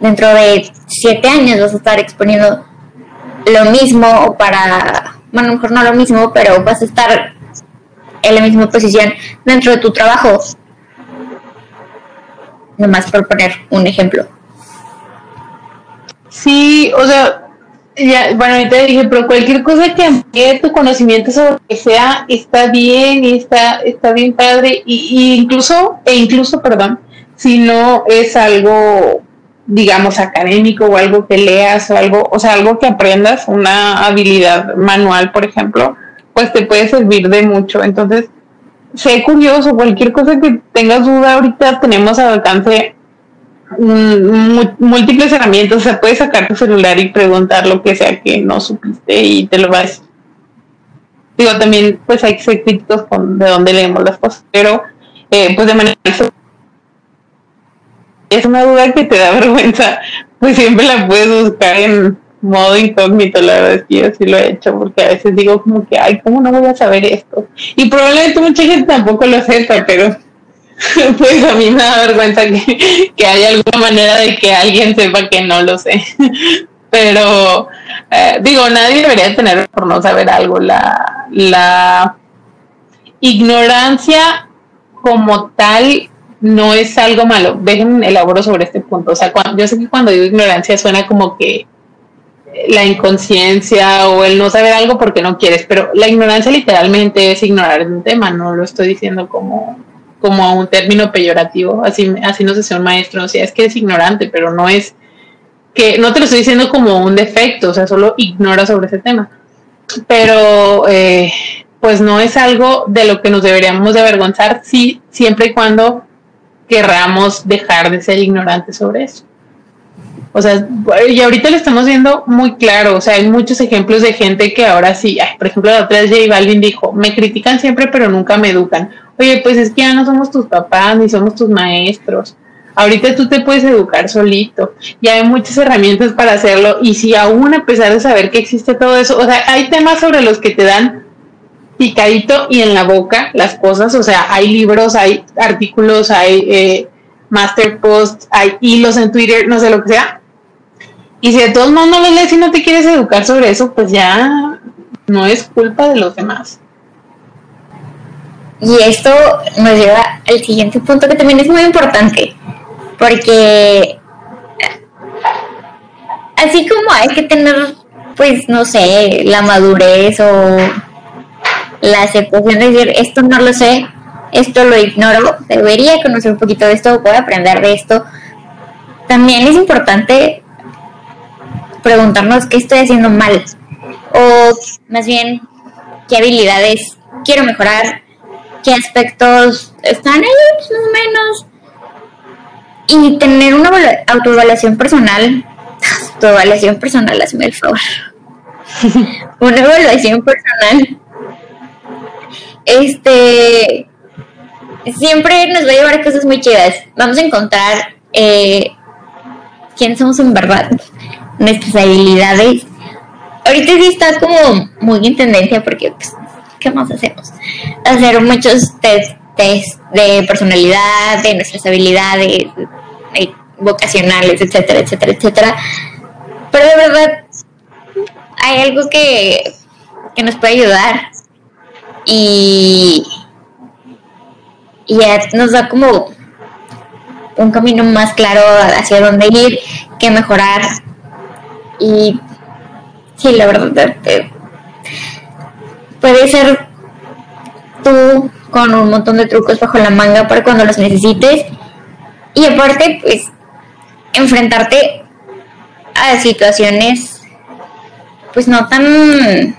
Speaker 2: dentro de siete años vas a estar exponiendo lo mismo para, bueno, mejor no lo mismo, pero vas a estar en la misma posición dentro de tu trabajo. Nomás por poner un ejemplo.
Speaker 1: Sí, o sea, ya, bueno, ahorita dije, pero cualquier cosa que amplíe tu conocimiento sobre lo que sea está bien y está, está bien padre, y incluso, e incluso, perdón, si no es algo digamos, académico o algo que leas o algo, o sea, algo que aprendas, una habilidad manual, por ejemplo, pues te puede servir de mucho. Entonces, sé curioso, cualquier cosa que tengas duda, ahorita tenemos al alcance múltiples herramientas, o sea, puedes sacar tu celular y preguntar lo que sea que no supiste y te lo vas. Digo, también pues hay que ser críticos con de dónde leemos las cosas, pero eh, pues de manera es una duda que te da vergüenza, pues siempre la puedes buscar en modo incógnito, la verdad es que yo sí lo he hecho, porque a veces digo como que, ay, ¿cómo no voy a saber esto? Y probablemente mucha gente tampoco lo sepa, pero pues a mí me da vergüenza que, que haya alguna manera de que alguien sepa que no lo sé. Pero eh, digo, nadie debería tener por no saber algo. La, la ignorancia como tal no es algo malo. Dejen elaboro sobre este punto. O sea, yo sé que cuando digo ignorancia suena como que la inconsciencia o el no saber algo porque no quieres, pero la ignorancia literalmente es ignorar un tema, no lo estoy diciendo como, como un término peyorativo, así, así no sé un maestro, o sea, es que es ignorante, pero no es que, no te lo estoy diciendo como un defecto, o sea, solo ignora sobre ese tema. Pero eh, pues no es algo de lo que nos deberíamos de avergonzar, sí, siempre y cuando querramos dejar de ser ignorantes sobre eso. O sea, y ahorita lo estamos viendo muy claro, o sea, hay muchos ejemplos de gente que ahora sí, por ejemplo, la otra vez J Balvin dijo, me critican siempre pero nunca me educan. Oye, pues es que ya no somos tus papás ni somos tus maestros. Ahorita tú te puedes educar solito. Ya hay muchas herramientas para hacerlo. Y si aún a pesar de saber que existe todo eso, o sea, hay temas sobre los que te dan picadito y en la boca las cosas. O sea, hay libros, hay artículos, hay eh, master posts, hay hilos en Twitter, no sé lo que sea. Y si de todos modos no lo lees y no te quieres educar sobre eso, pues ya no es culpa de los demás.
Speaker 2: Y esto nos lleva al siguiente punto que también es muy importante, porque así como hay que tener, pues, no sé, la madurez o la aceptación de decir, esto no lo sé, esto lo ignoro, debería conocer un poquito de esto, puedo aprender de esto. También es importante preguntarnos qué estoy haciendo mal o más bien qué habilidades quiero mejorar, qué aspectos están ahí pues, más o menos y tener una autoevaluación personal, autoevaluación personal, hazme el favor, una evaluación personal, este, siempre nos va a llevar a cosas muy chidas. Vamos a encontrar eh, quién somos en verdad, nuestras habilidades. Ahorita sí está como muy en tendencia porque, pues, ¿qué más hacemos? Hacer muchos test, de personalidad, de nuestras habilidades vocacionales, etcétera, etcétera, etcétera. Pero de verdad, hay algo que, que nos puede ayudar y, y ya nos da como un camino más claro hacia dónde ir, qué mejorar. Y sí, la verdad, puede ser tú con un montón de trucos bajo la manga para cuando los necesites. Y aparte, pues, enfrentarte a situaciones, pues no tan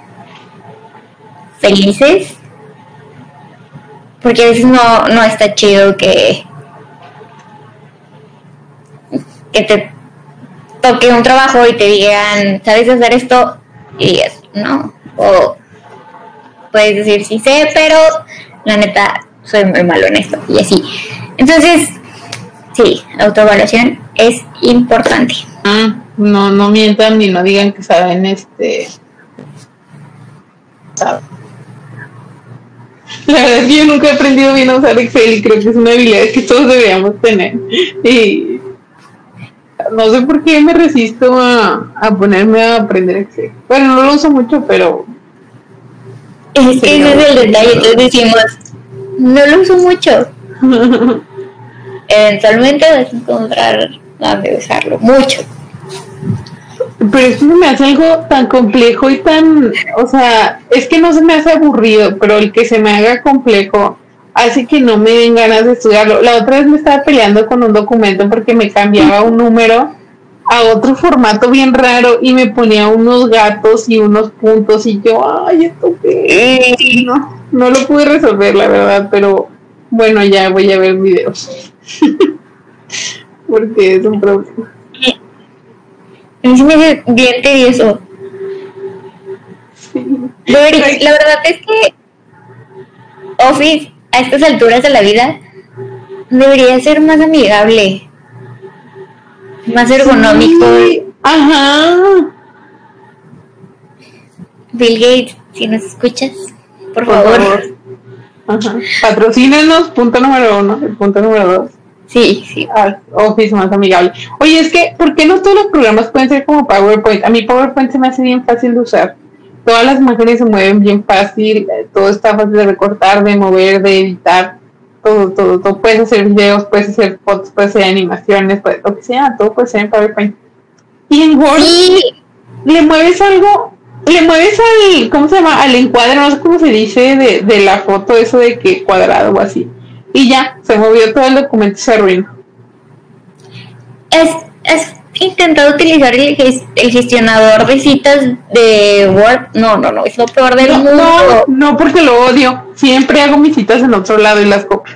Speaker 2: felices. Porque a veces no, no está chido que, que te toque un trabajo y te digan, ¿sabes hacer esto? Y digas, no. O puedes decir, sí sé, pero la neta soy muy malo en esto. Y así. Entonces, sí, autoevaluación es importante.
Speaker 1: Ah, no, no mientan ni no digan que saben este. La verdad es que yo nunca he aprendido bien a usar Excel y creo que es una habilidad que todos deberíamos tener. Y no sé por qué me resisto a, a ponerme a aprender Excel. Bueno, no lo uso mucho, pero.
Speaker 2: Es que ese es el detalle, entonces decimos, no lo uso mucho. Eventualmente vas a encontrar de usarlo mucho.
Speaker 1: Pero esto me hace algo tan complejo y tan, o sea, es que no se me hace aburrido, pero el que se me haga complejo hace que no me den ganas de estudiarlo. La otra vez me estaba peleando con un documento porque me cambiaba un número a otro formato bien raro y me ponía unos gatos y unos puntos y yo, ay, esto qué. No, no lo pude resolver, la verdad, pero bueno, ya voy a ver videos. porque es un problema.
Speaker 2: A mí me hace bien tedioso. La verdad es que Office a estas alturas de la vida debería ser más amigable, más ergonómico.
Speaker 1: Ajá.
Speaker 2: Bill Gates, si nos escuchas, por, favor.
Speaker 1: Ajá. Patrocínenos, punto número uno, el punto número dos.
Speaker 2: Sí, sí.
Speaker 1: Office más amigable. Oye, es que, ¿por qué no todos los programas pueden ser como PowerPoint? A mí PowerPoint se me hace bien fácil de usar. Todas las imágenes se mueven bien fácil, eh, todo está fácil de recortar, de mover, de editar, todo, todo, todo. Puedes hacer videos, puedes hacer fotos, puedes hacer animaciones, puedes, lo que sea, todo puede ser en PowerPoint. Y en Word le mueves algo, le mueves al, ¿cómo se llama? Al encuadre, no sé cómo se dice, de, de la foto, eso de que cuadrado o así y ya, se movió todo el documento se arruinó.
Speaker 2: Es, es intentado utilizar el, gestionador de citas de Word. No, no, no, es lo peor del mundo.
Speaker 1: No, no, porque lo odio. Siempre hago mis citas en otro lado y las copio.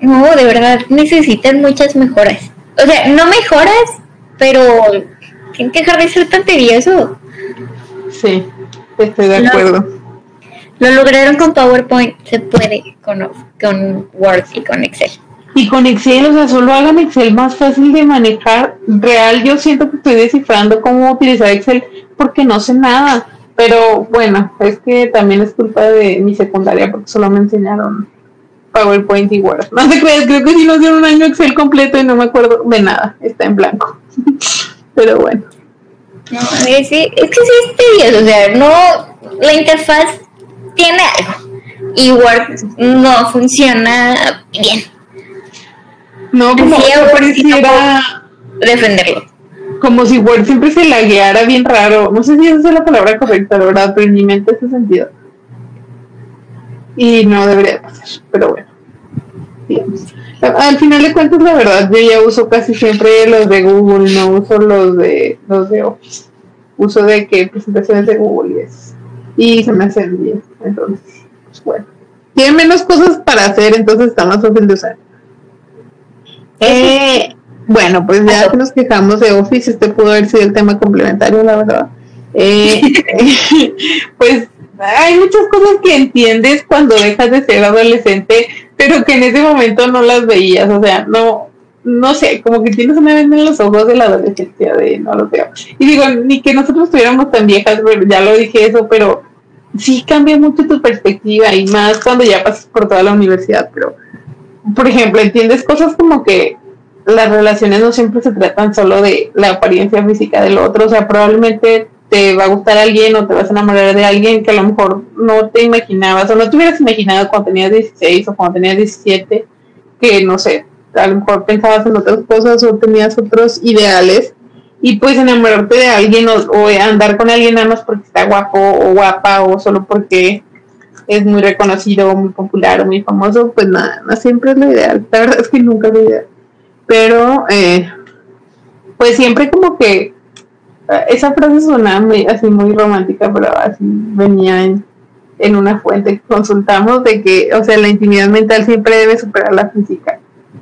Speaker 2: No, de verdad, necesitan muchas mejoras. o sea, no mejoras, pero tiene que dejar de ser tan tedioso.
Speaker 1: Sí, estoy de acuerdo.
Speaker 2: Lo, lograron con PowerPoint, se puede con, con Word y con Excel.
Speaker 1: Y con Excel, o sea, solo hagan Excel más fácil de manejar. Real, yo siento que estoy descifrando cómo utilizar Excel porque no sé nada. Pero bueno, es que también es culpa de mi secundaria porque solo me enseñaron PowerPoint y Word. No sé creas, creo que sí nos dieron un año Excel completo y no me acuerdo de nada. Está en blanco. Pero bueno.
Speaker 2: No, es, que sí es tedioso, o sea, no, la interfaz tiene algo y Word no funciona bien.
Speaker 1: No, como si pareciera
Speaker 2: defenderlo.
Speaker 1: Como si Word siempre se lagueara bien raro. No sé si esa es la palabra correcta, la verdad, pero en mi mente ese sentido. Y no debería pasar, pero bueno. Al final de cuentas, la verdad, yo ya uso casi siempre los de Google, no uso los de los de Office. Uso de que presentaciones de Google y es. Y se me hacen bien. Entonces, pues bueno. Tiene menos cosas para hacer, entonces está más fácil de usar. Eh, bueno, pues ya que nos quejamos de Office, este pudo haber sido el tema complementario, la verdad. Eh, pues hay muchas cosas que entiendes cuando dejas de ser adolescente, pero que en ese momento no las veías, o sea, no, no sé, como que tienes una vez en los ojos de la adolescencia, de no lo veo. Y digo, ni que nosotros estuviéramos tan viejas, ya lo dije eso, pero sí cambia mucho tu perspectiva y más cuando ya pasas por toda la universidad, pero, por ejemplo, entiendes cosas como que las relaciones no siempre se tratan solo de la apariencia física del otro, o sea, probablemente te va a gustar alguien o te vas a enamorar de alguien que a lo mejor no te imaginabas o no te hubieras imaginado cuando tenías 16 o cuando tenías 17, que no sé, a lo mejor pensabas en otras cosas o tenías otros ideales y pues enamorarte de alguien o, andar con alguien nada más porque está guapo o guapa o solo porque es muy reconocido o muy popular o muy famoso, pues nada, no siempre es lo ideal. La verdad es que nunca es lo ideal. Pero, eh, pues siempre como que esa frase sonaba así muy romántica, pero así venía en, en una fuente que consultamos de que, o sea, la intimidad mental siempre debe superar la física.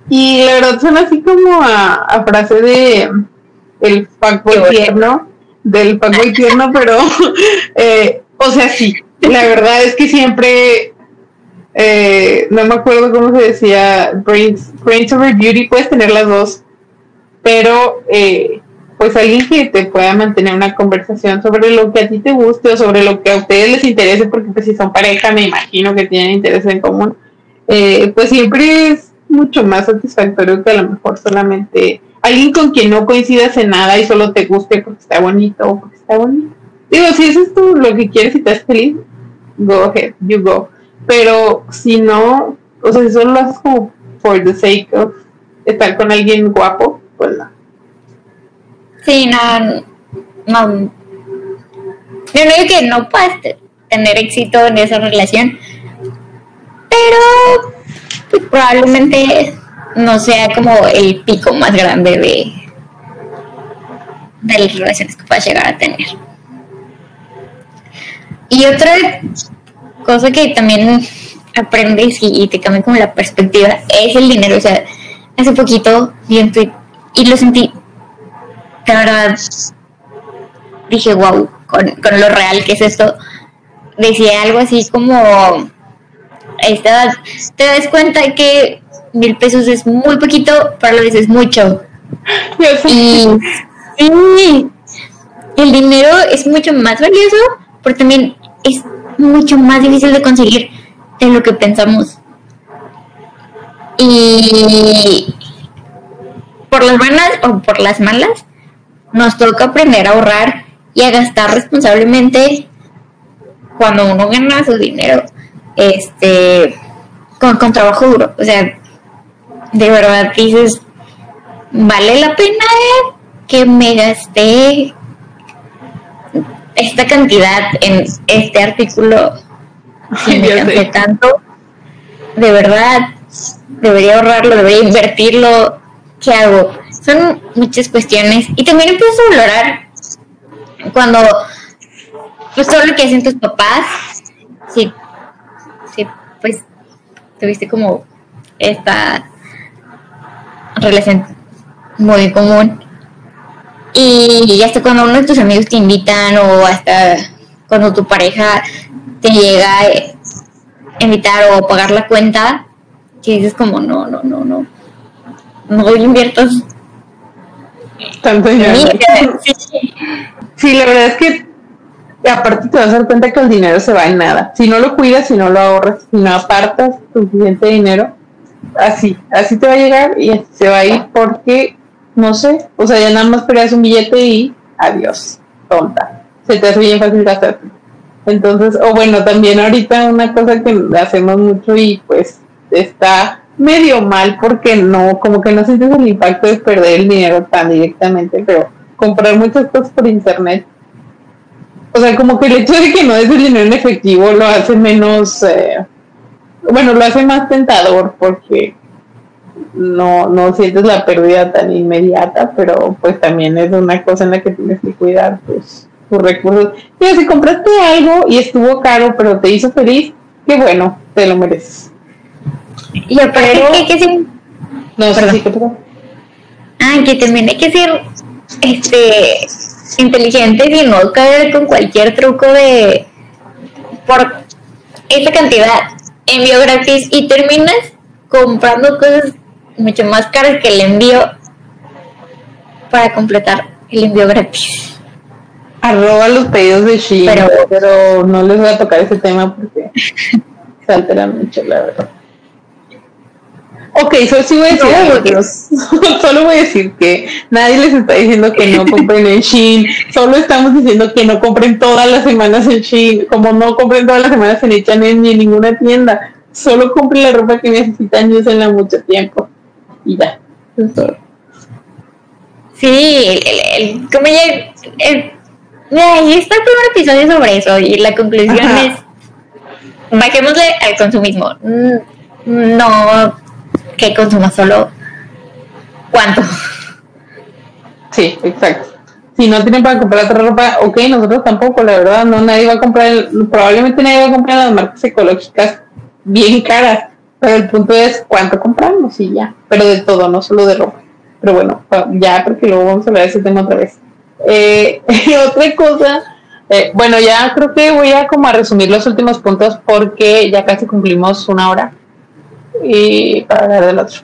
Speaker 1: Y la verdad suena así como a, frase de el fuckboy tierno, del fuckboy tierno, pero, eh, o sea, sí, la verdad es que siempre, eh, no me acuerdo cómo se decía, brains, brains over beauty, puedes tener las dos, pero eh, pues alguien que te pueda mantener una conversación sobre lo que a ti te guste o sobre lo que a ustedes les interese, porque pues si son pareja me imagino que tienen interés en común, eh, pues siempre es mucho más satisfactorio que a lo mejor solamente alguien con quien no coincidas en nada y solo te guste porque está bonito o porque está bonito. Digo, si eso es tú lo que quieres y estás feliz, go ahead, you go. Pero si no, o sea, si solo lo haces como for the sake of estar con alguien guapo, pues no
Speaker 2: Sí, no, no. Yo no digo que no puedas tener éxito en esa relación, pero probablemente no sea como el pico más grande de, de las relaciones que puedas llegar a tener. Y otra cosa que también aprendes y, te cambia como la perspectiva es el dinero. O sea, hace poquito vi un tweet y lo sentí la verdad dije, wow, con, lo real que es esto. Decía algo así como, esta te das cuenta que mil pesos es muy poquito, pero a la vez es mucho. Y sí, el dinero es mucho más valioso, pero también es mucho más difícil de conseguir de lo que pensamos. Y por las buenas o por las malas, nos toca aprender a ahorrar y a gastar responsablemente cuando uno gana su dinero este con, trabajo duro. O sea, de verdad dices, vale la pena que me gasté esta cantidad en este artículo si me tanto. De verdad, debería ahorrarlo, debería invertirlo. ¿Qué hago? son muchas cuestiones. Y también empiezo a valorar cuando, pues todo lo que hacen tus papás, si, tuviste como esta relación muy común. Y hasta cuando uno de tus amigos te invitan o hasta cuando tu pareja te llega a invitar o pagar la cuenta, que dices como, no, no, no, no, no inviertas
Speaker 1: tanto dinero. Sí, la verdad es que aparte te vas a dar cuenta que el dinero se va en nada. Si no lo cuidas, si no lo ahorras, si no apartas suficiente dinero, así, así te va a llegar y se va a ir porque, no sé, o sea, ya nada más peleas un billete y adiós, tonta. Se te hace bien fácil gastar. Entonces, o bueno, también ahorita una cosa que hacemos mucho y pues está medio mal porque no, como que no sientes el impacto de perder el dinero tan directamente, pero comprar muchas cosas por internet. O sea, como que el hecho de que no des el dinero en efectivo lo hace menos, eh, bueno, lo hace más tentador porque no, no sientes la pérdida tan inmediata, pero pues también es una cosa en la que tienes que cuidar pues, tus recursos. Y si compraste algo y estuvo caro, pero te hizo feliz, qué bueno, te lo mereces.
Speaker 2: Y aparte que que ser...
Speaker 1: No, sé sí,
Speaker 2: Ah, que también hay que ser este inteligentes y no caer con cualquier truco de por esta cantidad envío gratis y terminas comprando cosas mucho más caras que el envío para completar el envío gratis.
Speaker 1: Arroba los pedidos de Shein, pero, pero no les voy a tocar ese tema porque se altera mucho, la verdad. Ok, solo sí voy a decir solo voy a decir que nadie les está diciendo que no compren en Shein, solo estamos diciendo que no compren todas las semanas en Shein, como no compren todas las semanas en H&M ni en ninguna tienda, solo compren la ropa que necesitan y usenla mucho tiempo y ya.
Speaker 2: Sí, el, el, como ya, el, ahí está el primer episodio sobre eso y la conclusión es bajémosle al consumismo. Mm, no que consuma solo cuánto.
Speaker 1: Sí, exacto. Si no tienen para comprar otra ropa, ok, nosotros tampoco, la verdad, no, nadie va a comprar, probablemente nadie va a comprar las marcas ecológicas bien caras, pero el punto es cuánto compramos y ya, pero de todo, no solo de ropa. Pero bueno, ya porque luego vamos a hablar de ese tema otra vez. Eh, otra cosa, eh, bueno, ya creo que voy a como a resumir los últimos puntos porque ya casi cumplimos una hora y para hablar del otro.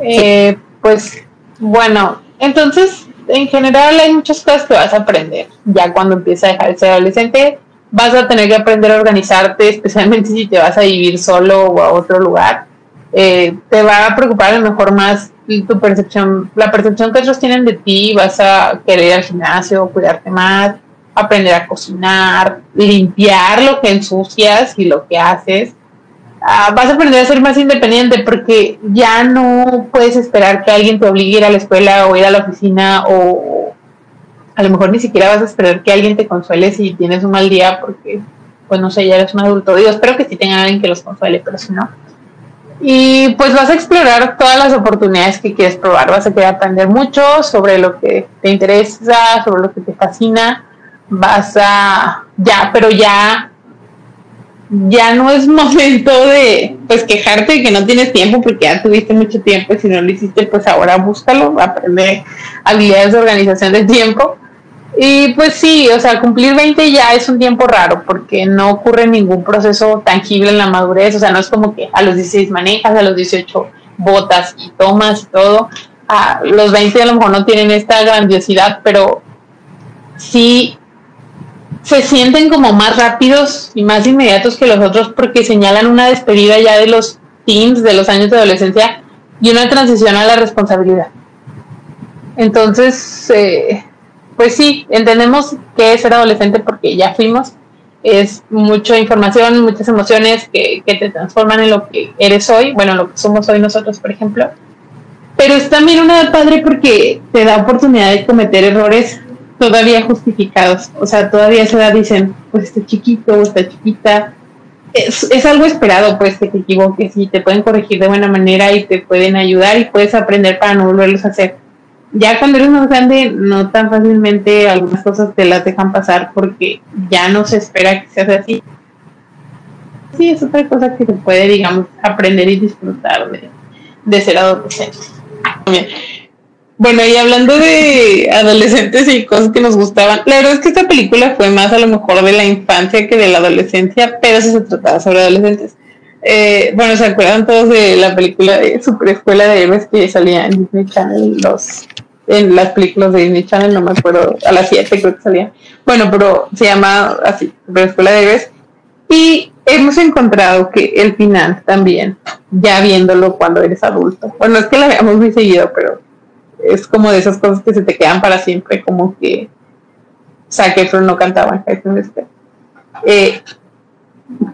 Speaker 1: Eh, pues bueno, entonces en general hay muchas cosas que vas a aprender ya cuando empiezas a dejar de ser adolescente. Vas a tener que aprender a organizarte, especialmente si te vas a vivir solo o a otro lugar. Eh, te va a preocupar a lo mejor más tu percepción, la percepción que otros tienen de ti. Vas a querer ir al gimnasio, cuidarte más, aprender a cocinar, limpiar lo que ensucias y lo que haces Ah, vas a aprender a ser más independiente porque ya no puedes esperar que alguien te obligue a ir a la escuela o ir a la oficina o a lo mejor ni siquiera vas a esperar que alguien te consuele si tienes un mal día porque, pues no sé, ya eres un adulto. Digo, espero que sí tengan alguien que los consuele, pero si no. Y pues vas a explorar todas las oportunidades que quieres probar. Vas a querer aprender mucho sobre lo que te interesa, sobre lo que te fascina. Vas a, ya, pero ya ya no es momento de pues quejarte de que no tienes tiempo porque ya tuviste mucho tiempo y si no lo hiciste pues ahora búscalo, aprende habilidades de organización del tiempo. Y pues sí, o sea, cumplir 20 ya es un tiempo raro porque no ocurre ningún proceso tangible en la madurez, o sea, no es como que a los 16 manejas, a los 18 botas y tomas y todo. A los 20 a lo mejor no tienen esta grandiosidad, pero sí se sienten como más rápidos y más inmediatos que los otros porque señalan una despedida ya de los teens, de los años de adolescencia y una transición a la responsabilidad. Entonces, eh, pues sí, entendemos que es ser adolescente porque ya fuimos. Es mucha información, muchas emociones que, que te transforman en lo que eres hoy, bueno, lo que somos hoy nosotros, por ejemplo. Pero es también una edad padre porque te da oportunidad de cometer errores todavía justificados. O sea, todavía a esa edad dicen, pues está chiquito, está chiquita. Es, es, algo esperado, pues, que te equivoques y te pueden corregir de buena manera y te pueden ayudar y puedes aprender para no volverlos a hacer. Ya cuando eres más grande, no tan fácilmente algunas cosas te las dejan pasar porque ya no se espera que seas así. Sí, es otra cosa que se puede, digamos, aprender y disfrutar de, de ser adolescente. Bueno, y hablando de adolescentes y cosas que nos gustaban, la verdad es que esta película fue más a lo mejor de la infancia que de la adolescencia, pero se trataba sobre adolescentes. Eh, bueno, ¿se acuerdan todos de la película de Super Escuela de Héroes que salía en Disney Channel? Los, en las películas de Disney Channel, no me acuerdo, a las 7 creo que salía. Bueno, pero se llama así, Super Escuela de Héroes. Y hemos encontrado que el final también, ya viéndolo cuando eres adulto, bueno, es que la veamos muy seguido, pero es como de esas cosas que se te quedan para siempre, como que Zac Efron no cantaba en eh,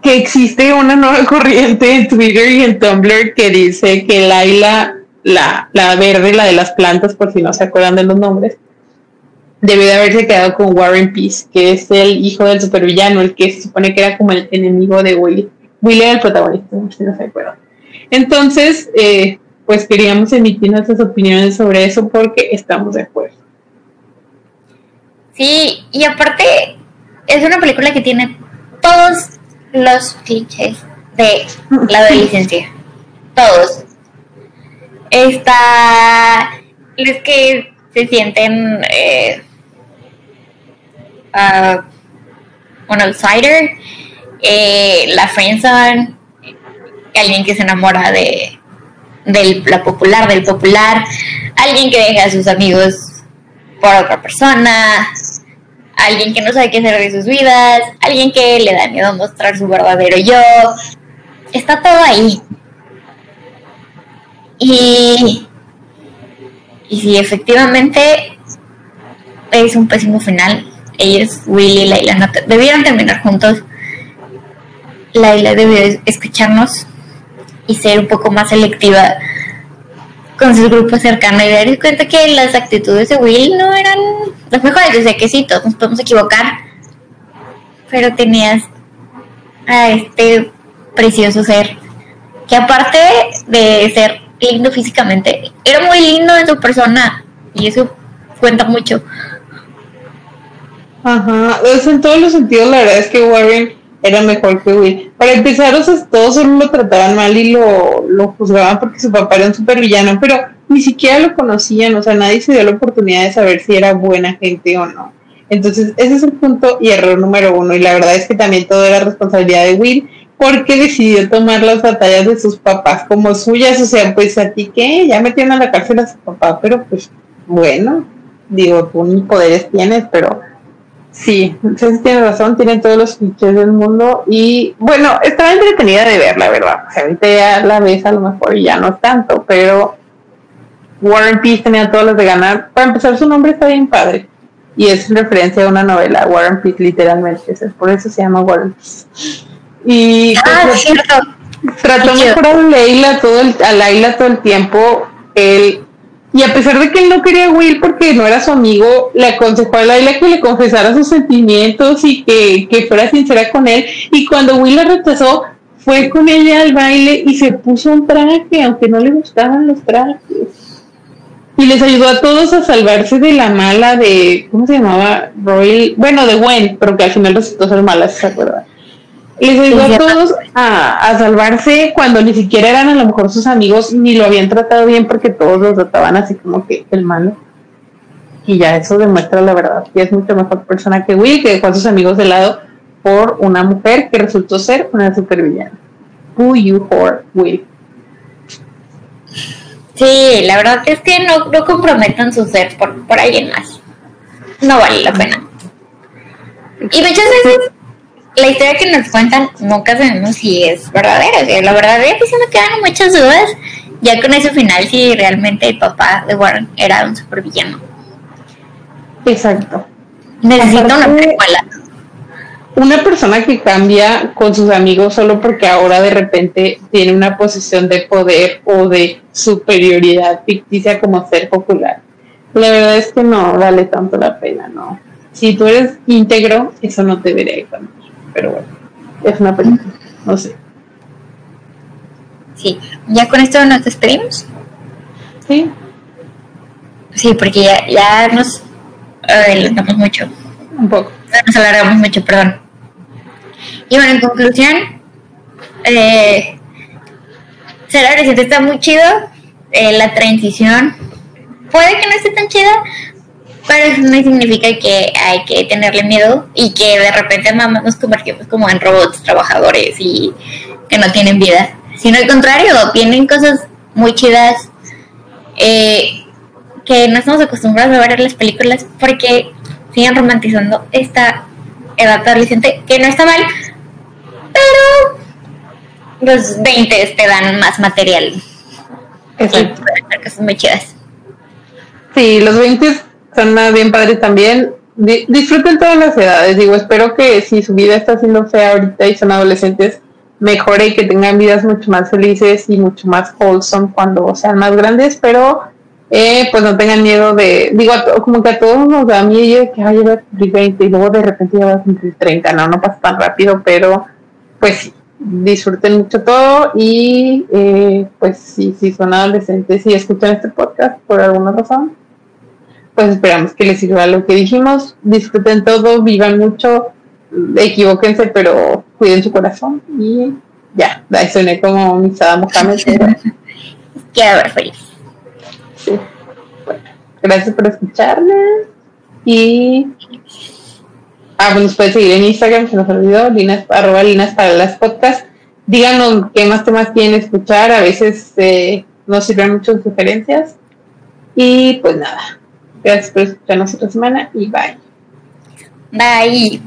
Speaker 1: que existe una nueva corriente en Twitter y en Tumblr que dice que Laila, la, la verde, la de las plantas, por si no se acuerdan de los nombres, debió de haberse quedado con Warren Peace, que es el hijo del supervillano, el que se supone que era como el enemigo de Willy. Willy era el protagonista, si no se acuerdan. Entonces, eh, pues queríamos emitir nuestras opiniones sobre eso porque estamos de acuerdo.
Speaker 2: Sí, y aparte es una película que tiene todos los clichés de la adolescencia. todos. Está los que se sienten eh, uh, un outsider, eh, la friendzone, alguien que se enamora de, de la popular, del popular, alguien que deja a sus amigos por otra persona, alguien que no sabe qué hacer de sus vidas, alguien que le da miedo mostrar su verdadero yo. Está todo ahí. Y, y si efectivamente es un pésimo final, ellos, Willy y Laila, no debieron terminar juntos. Laila debió escucharnos y ser un poco más selectiva con sus grupos cercanos y darse cuenta que las actitudes de Will no eran las mejores. Yo sé que sí, todos nos podemos equivocar, pero tenías a este precioso ser que aparte de ser lindo físicamente, era muy lindo en su persona y eso cuenta mucho.
Speaker 1: Ajá, en todos los sentidos la verdad es que Warren era mejor que Will. Para empezar, o sea, todos solo lo trataban mal y lo, lo juzgaban porque su papá era un supervillano, pero ni siquiera lo conocían, o sea, nadie se dio la oportunidad de saber si era buena gente o no. Entonces, ese es el punto y error número uno. Y la verdad es que también todo era responsabilidad de Will, porque decidió tomar las batallas de sus papás como suyas. O sea, pues a ti qué, ya metieron a la cárcel a su papá, pero pues bueno, digo, tú ni poderes tienes, pero Sí, entonces tiene razón, tiene todos los clichés del mundo y bueno, estaba entretenida de ver, la verdad. O sea, ahorita ya la ves a lo mejor y ya no tanto, pero Warren Peace tenía todas las de ganar. Para empezar, su nombre está bien padre y es referencia a una novela, Warren Peace literalmente, por eso se llama Warren Peace. Y
Speaker 2: ah, pues, cierto.
Speaker 1: trató mejor a Leila todo el, a Laila todo el tiempo. Él y a pesar de que él no quería a Will porque no era su amigo, le aconsejó a Laila que le confesara sus sentimientos y que, que fuera sincera con él. Y cuando Will la rechazó, fue con ella al baile y se puso un traje, aunque no le gustaban los trajes. Y les ayudó a todos a salvarse de la mala de, ¿cómo se llamaba? Roy, bueno, de Gwen, pero que al final resultó ser mala, ¿se acuerdan? Les ayudó a todos a, salvarse cuando ni siquiera eran a lo mejor sus amigos ni lo habían tratado bien porque todos los trataban así como que el malo. Y ya eso demuestra la verdad, que es mucho mejor persona que Will, que dejó a sus amigos de lado por una mujer que resultó ser una supervillana. Who you for, Will.
Speaker 2: Sí, la verdad es que no, no comprometan su ser por, por alguien más. No vale la pena. Y muchas veces la historia que nos cuentan nunca sabemos si es verdadera. O la verdad es que sí me quedan muchas dudas. Ya con ese final, si realmente el papá de Warren era un supervillano.
Speaker 1: Exacto.
Speaker 2: Necesita una precuela.
Speaker 1: Una persona que cambia con sus amigos solo porque ahora de repente tiene una posición de poder o de superioridad ficticia como ser popular. La verdad es que no vale tanto la pena, ¿no? Si tú eres íntegro, eso no te debería cambiar pero bueno, es una película, no sé.
Speaker 2: Sí, ya con esto nos despedimos.
Speaker 1: Sí.
Speaker 2: Sí, porque ya, ya nos adelantamos mucho.
Speaker 1: Un poco.
Speaker 2: Nos alargamos mucho, perdón. Y bueno, en conclusión, eh, Será reciente está muy chido. Eh, la transición puede que no esté tan chida, pero eso no significa que hay que tenerle miedo y que de repente nos convertimos como en robots trabajadores y que no tienen vida. Sino al contrario, tienen cosas muy chidas eh, que no estamos acostumbrados a ver en las películas porque siguen romantizando esta edad adolescente, que no está mal, pero los 20 te dan más material. Exacto. Y cosas muy chidas.
Speaker 1: Sí, los 20 son bien padres también. disfruten todas las edades. Digo, espero que si su vida está siendo fea ahorita y son adolescentes, mejore y que tengan vidas mucho más felices y mucho más wholesome cuando sean más grandes, pero eh, pues no tengan miedo de, digo, como que a todos nos da miedo que ay, va a cumplir 20 y luego de repente ya va a cumplir 30, no, no pasa tan rápido, pero pues disfruten mucho todo y eh, pues si, si son adolescentes y escuchan este podcast por alguna razón, pues esperamos que les sirva lo que dijimos. Disfruten todo, vivan mucho, equivóquense, pero cuiden su corazón y ya, ahí suene como mi Sada Mohamed.
Speaker 2: Quiero ver feliz.
Speaker 1: Bueno, gracias por escucharme y ah, pues nos pueden seguir en Instagram, se nos olvidó, linas, arroba linas para las podcasts. Díganos qué más temas quieren escuchar, a veces eh, nos sirven muchas sugerencias. Y pues nada, Gracias por escucharnos otra semana y bye.
Speaker 2: Bye.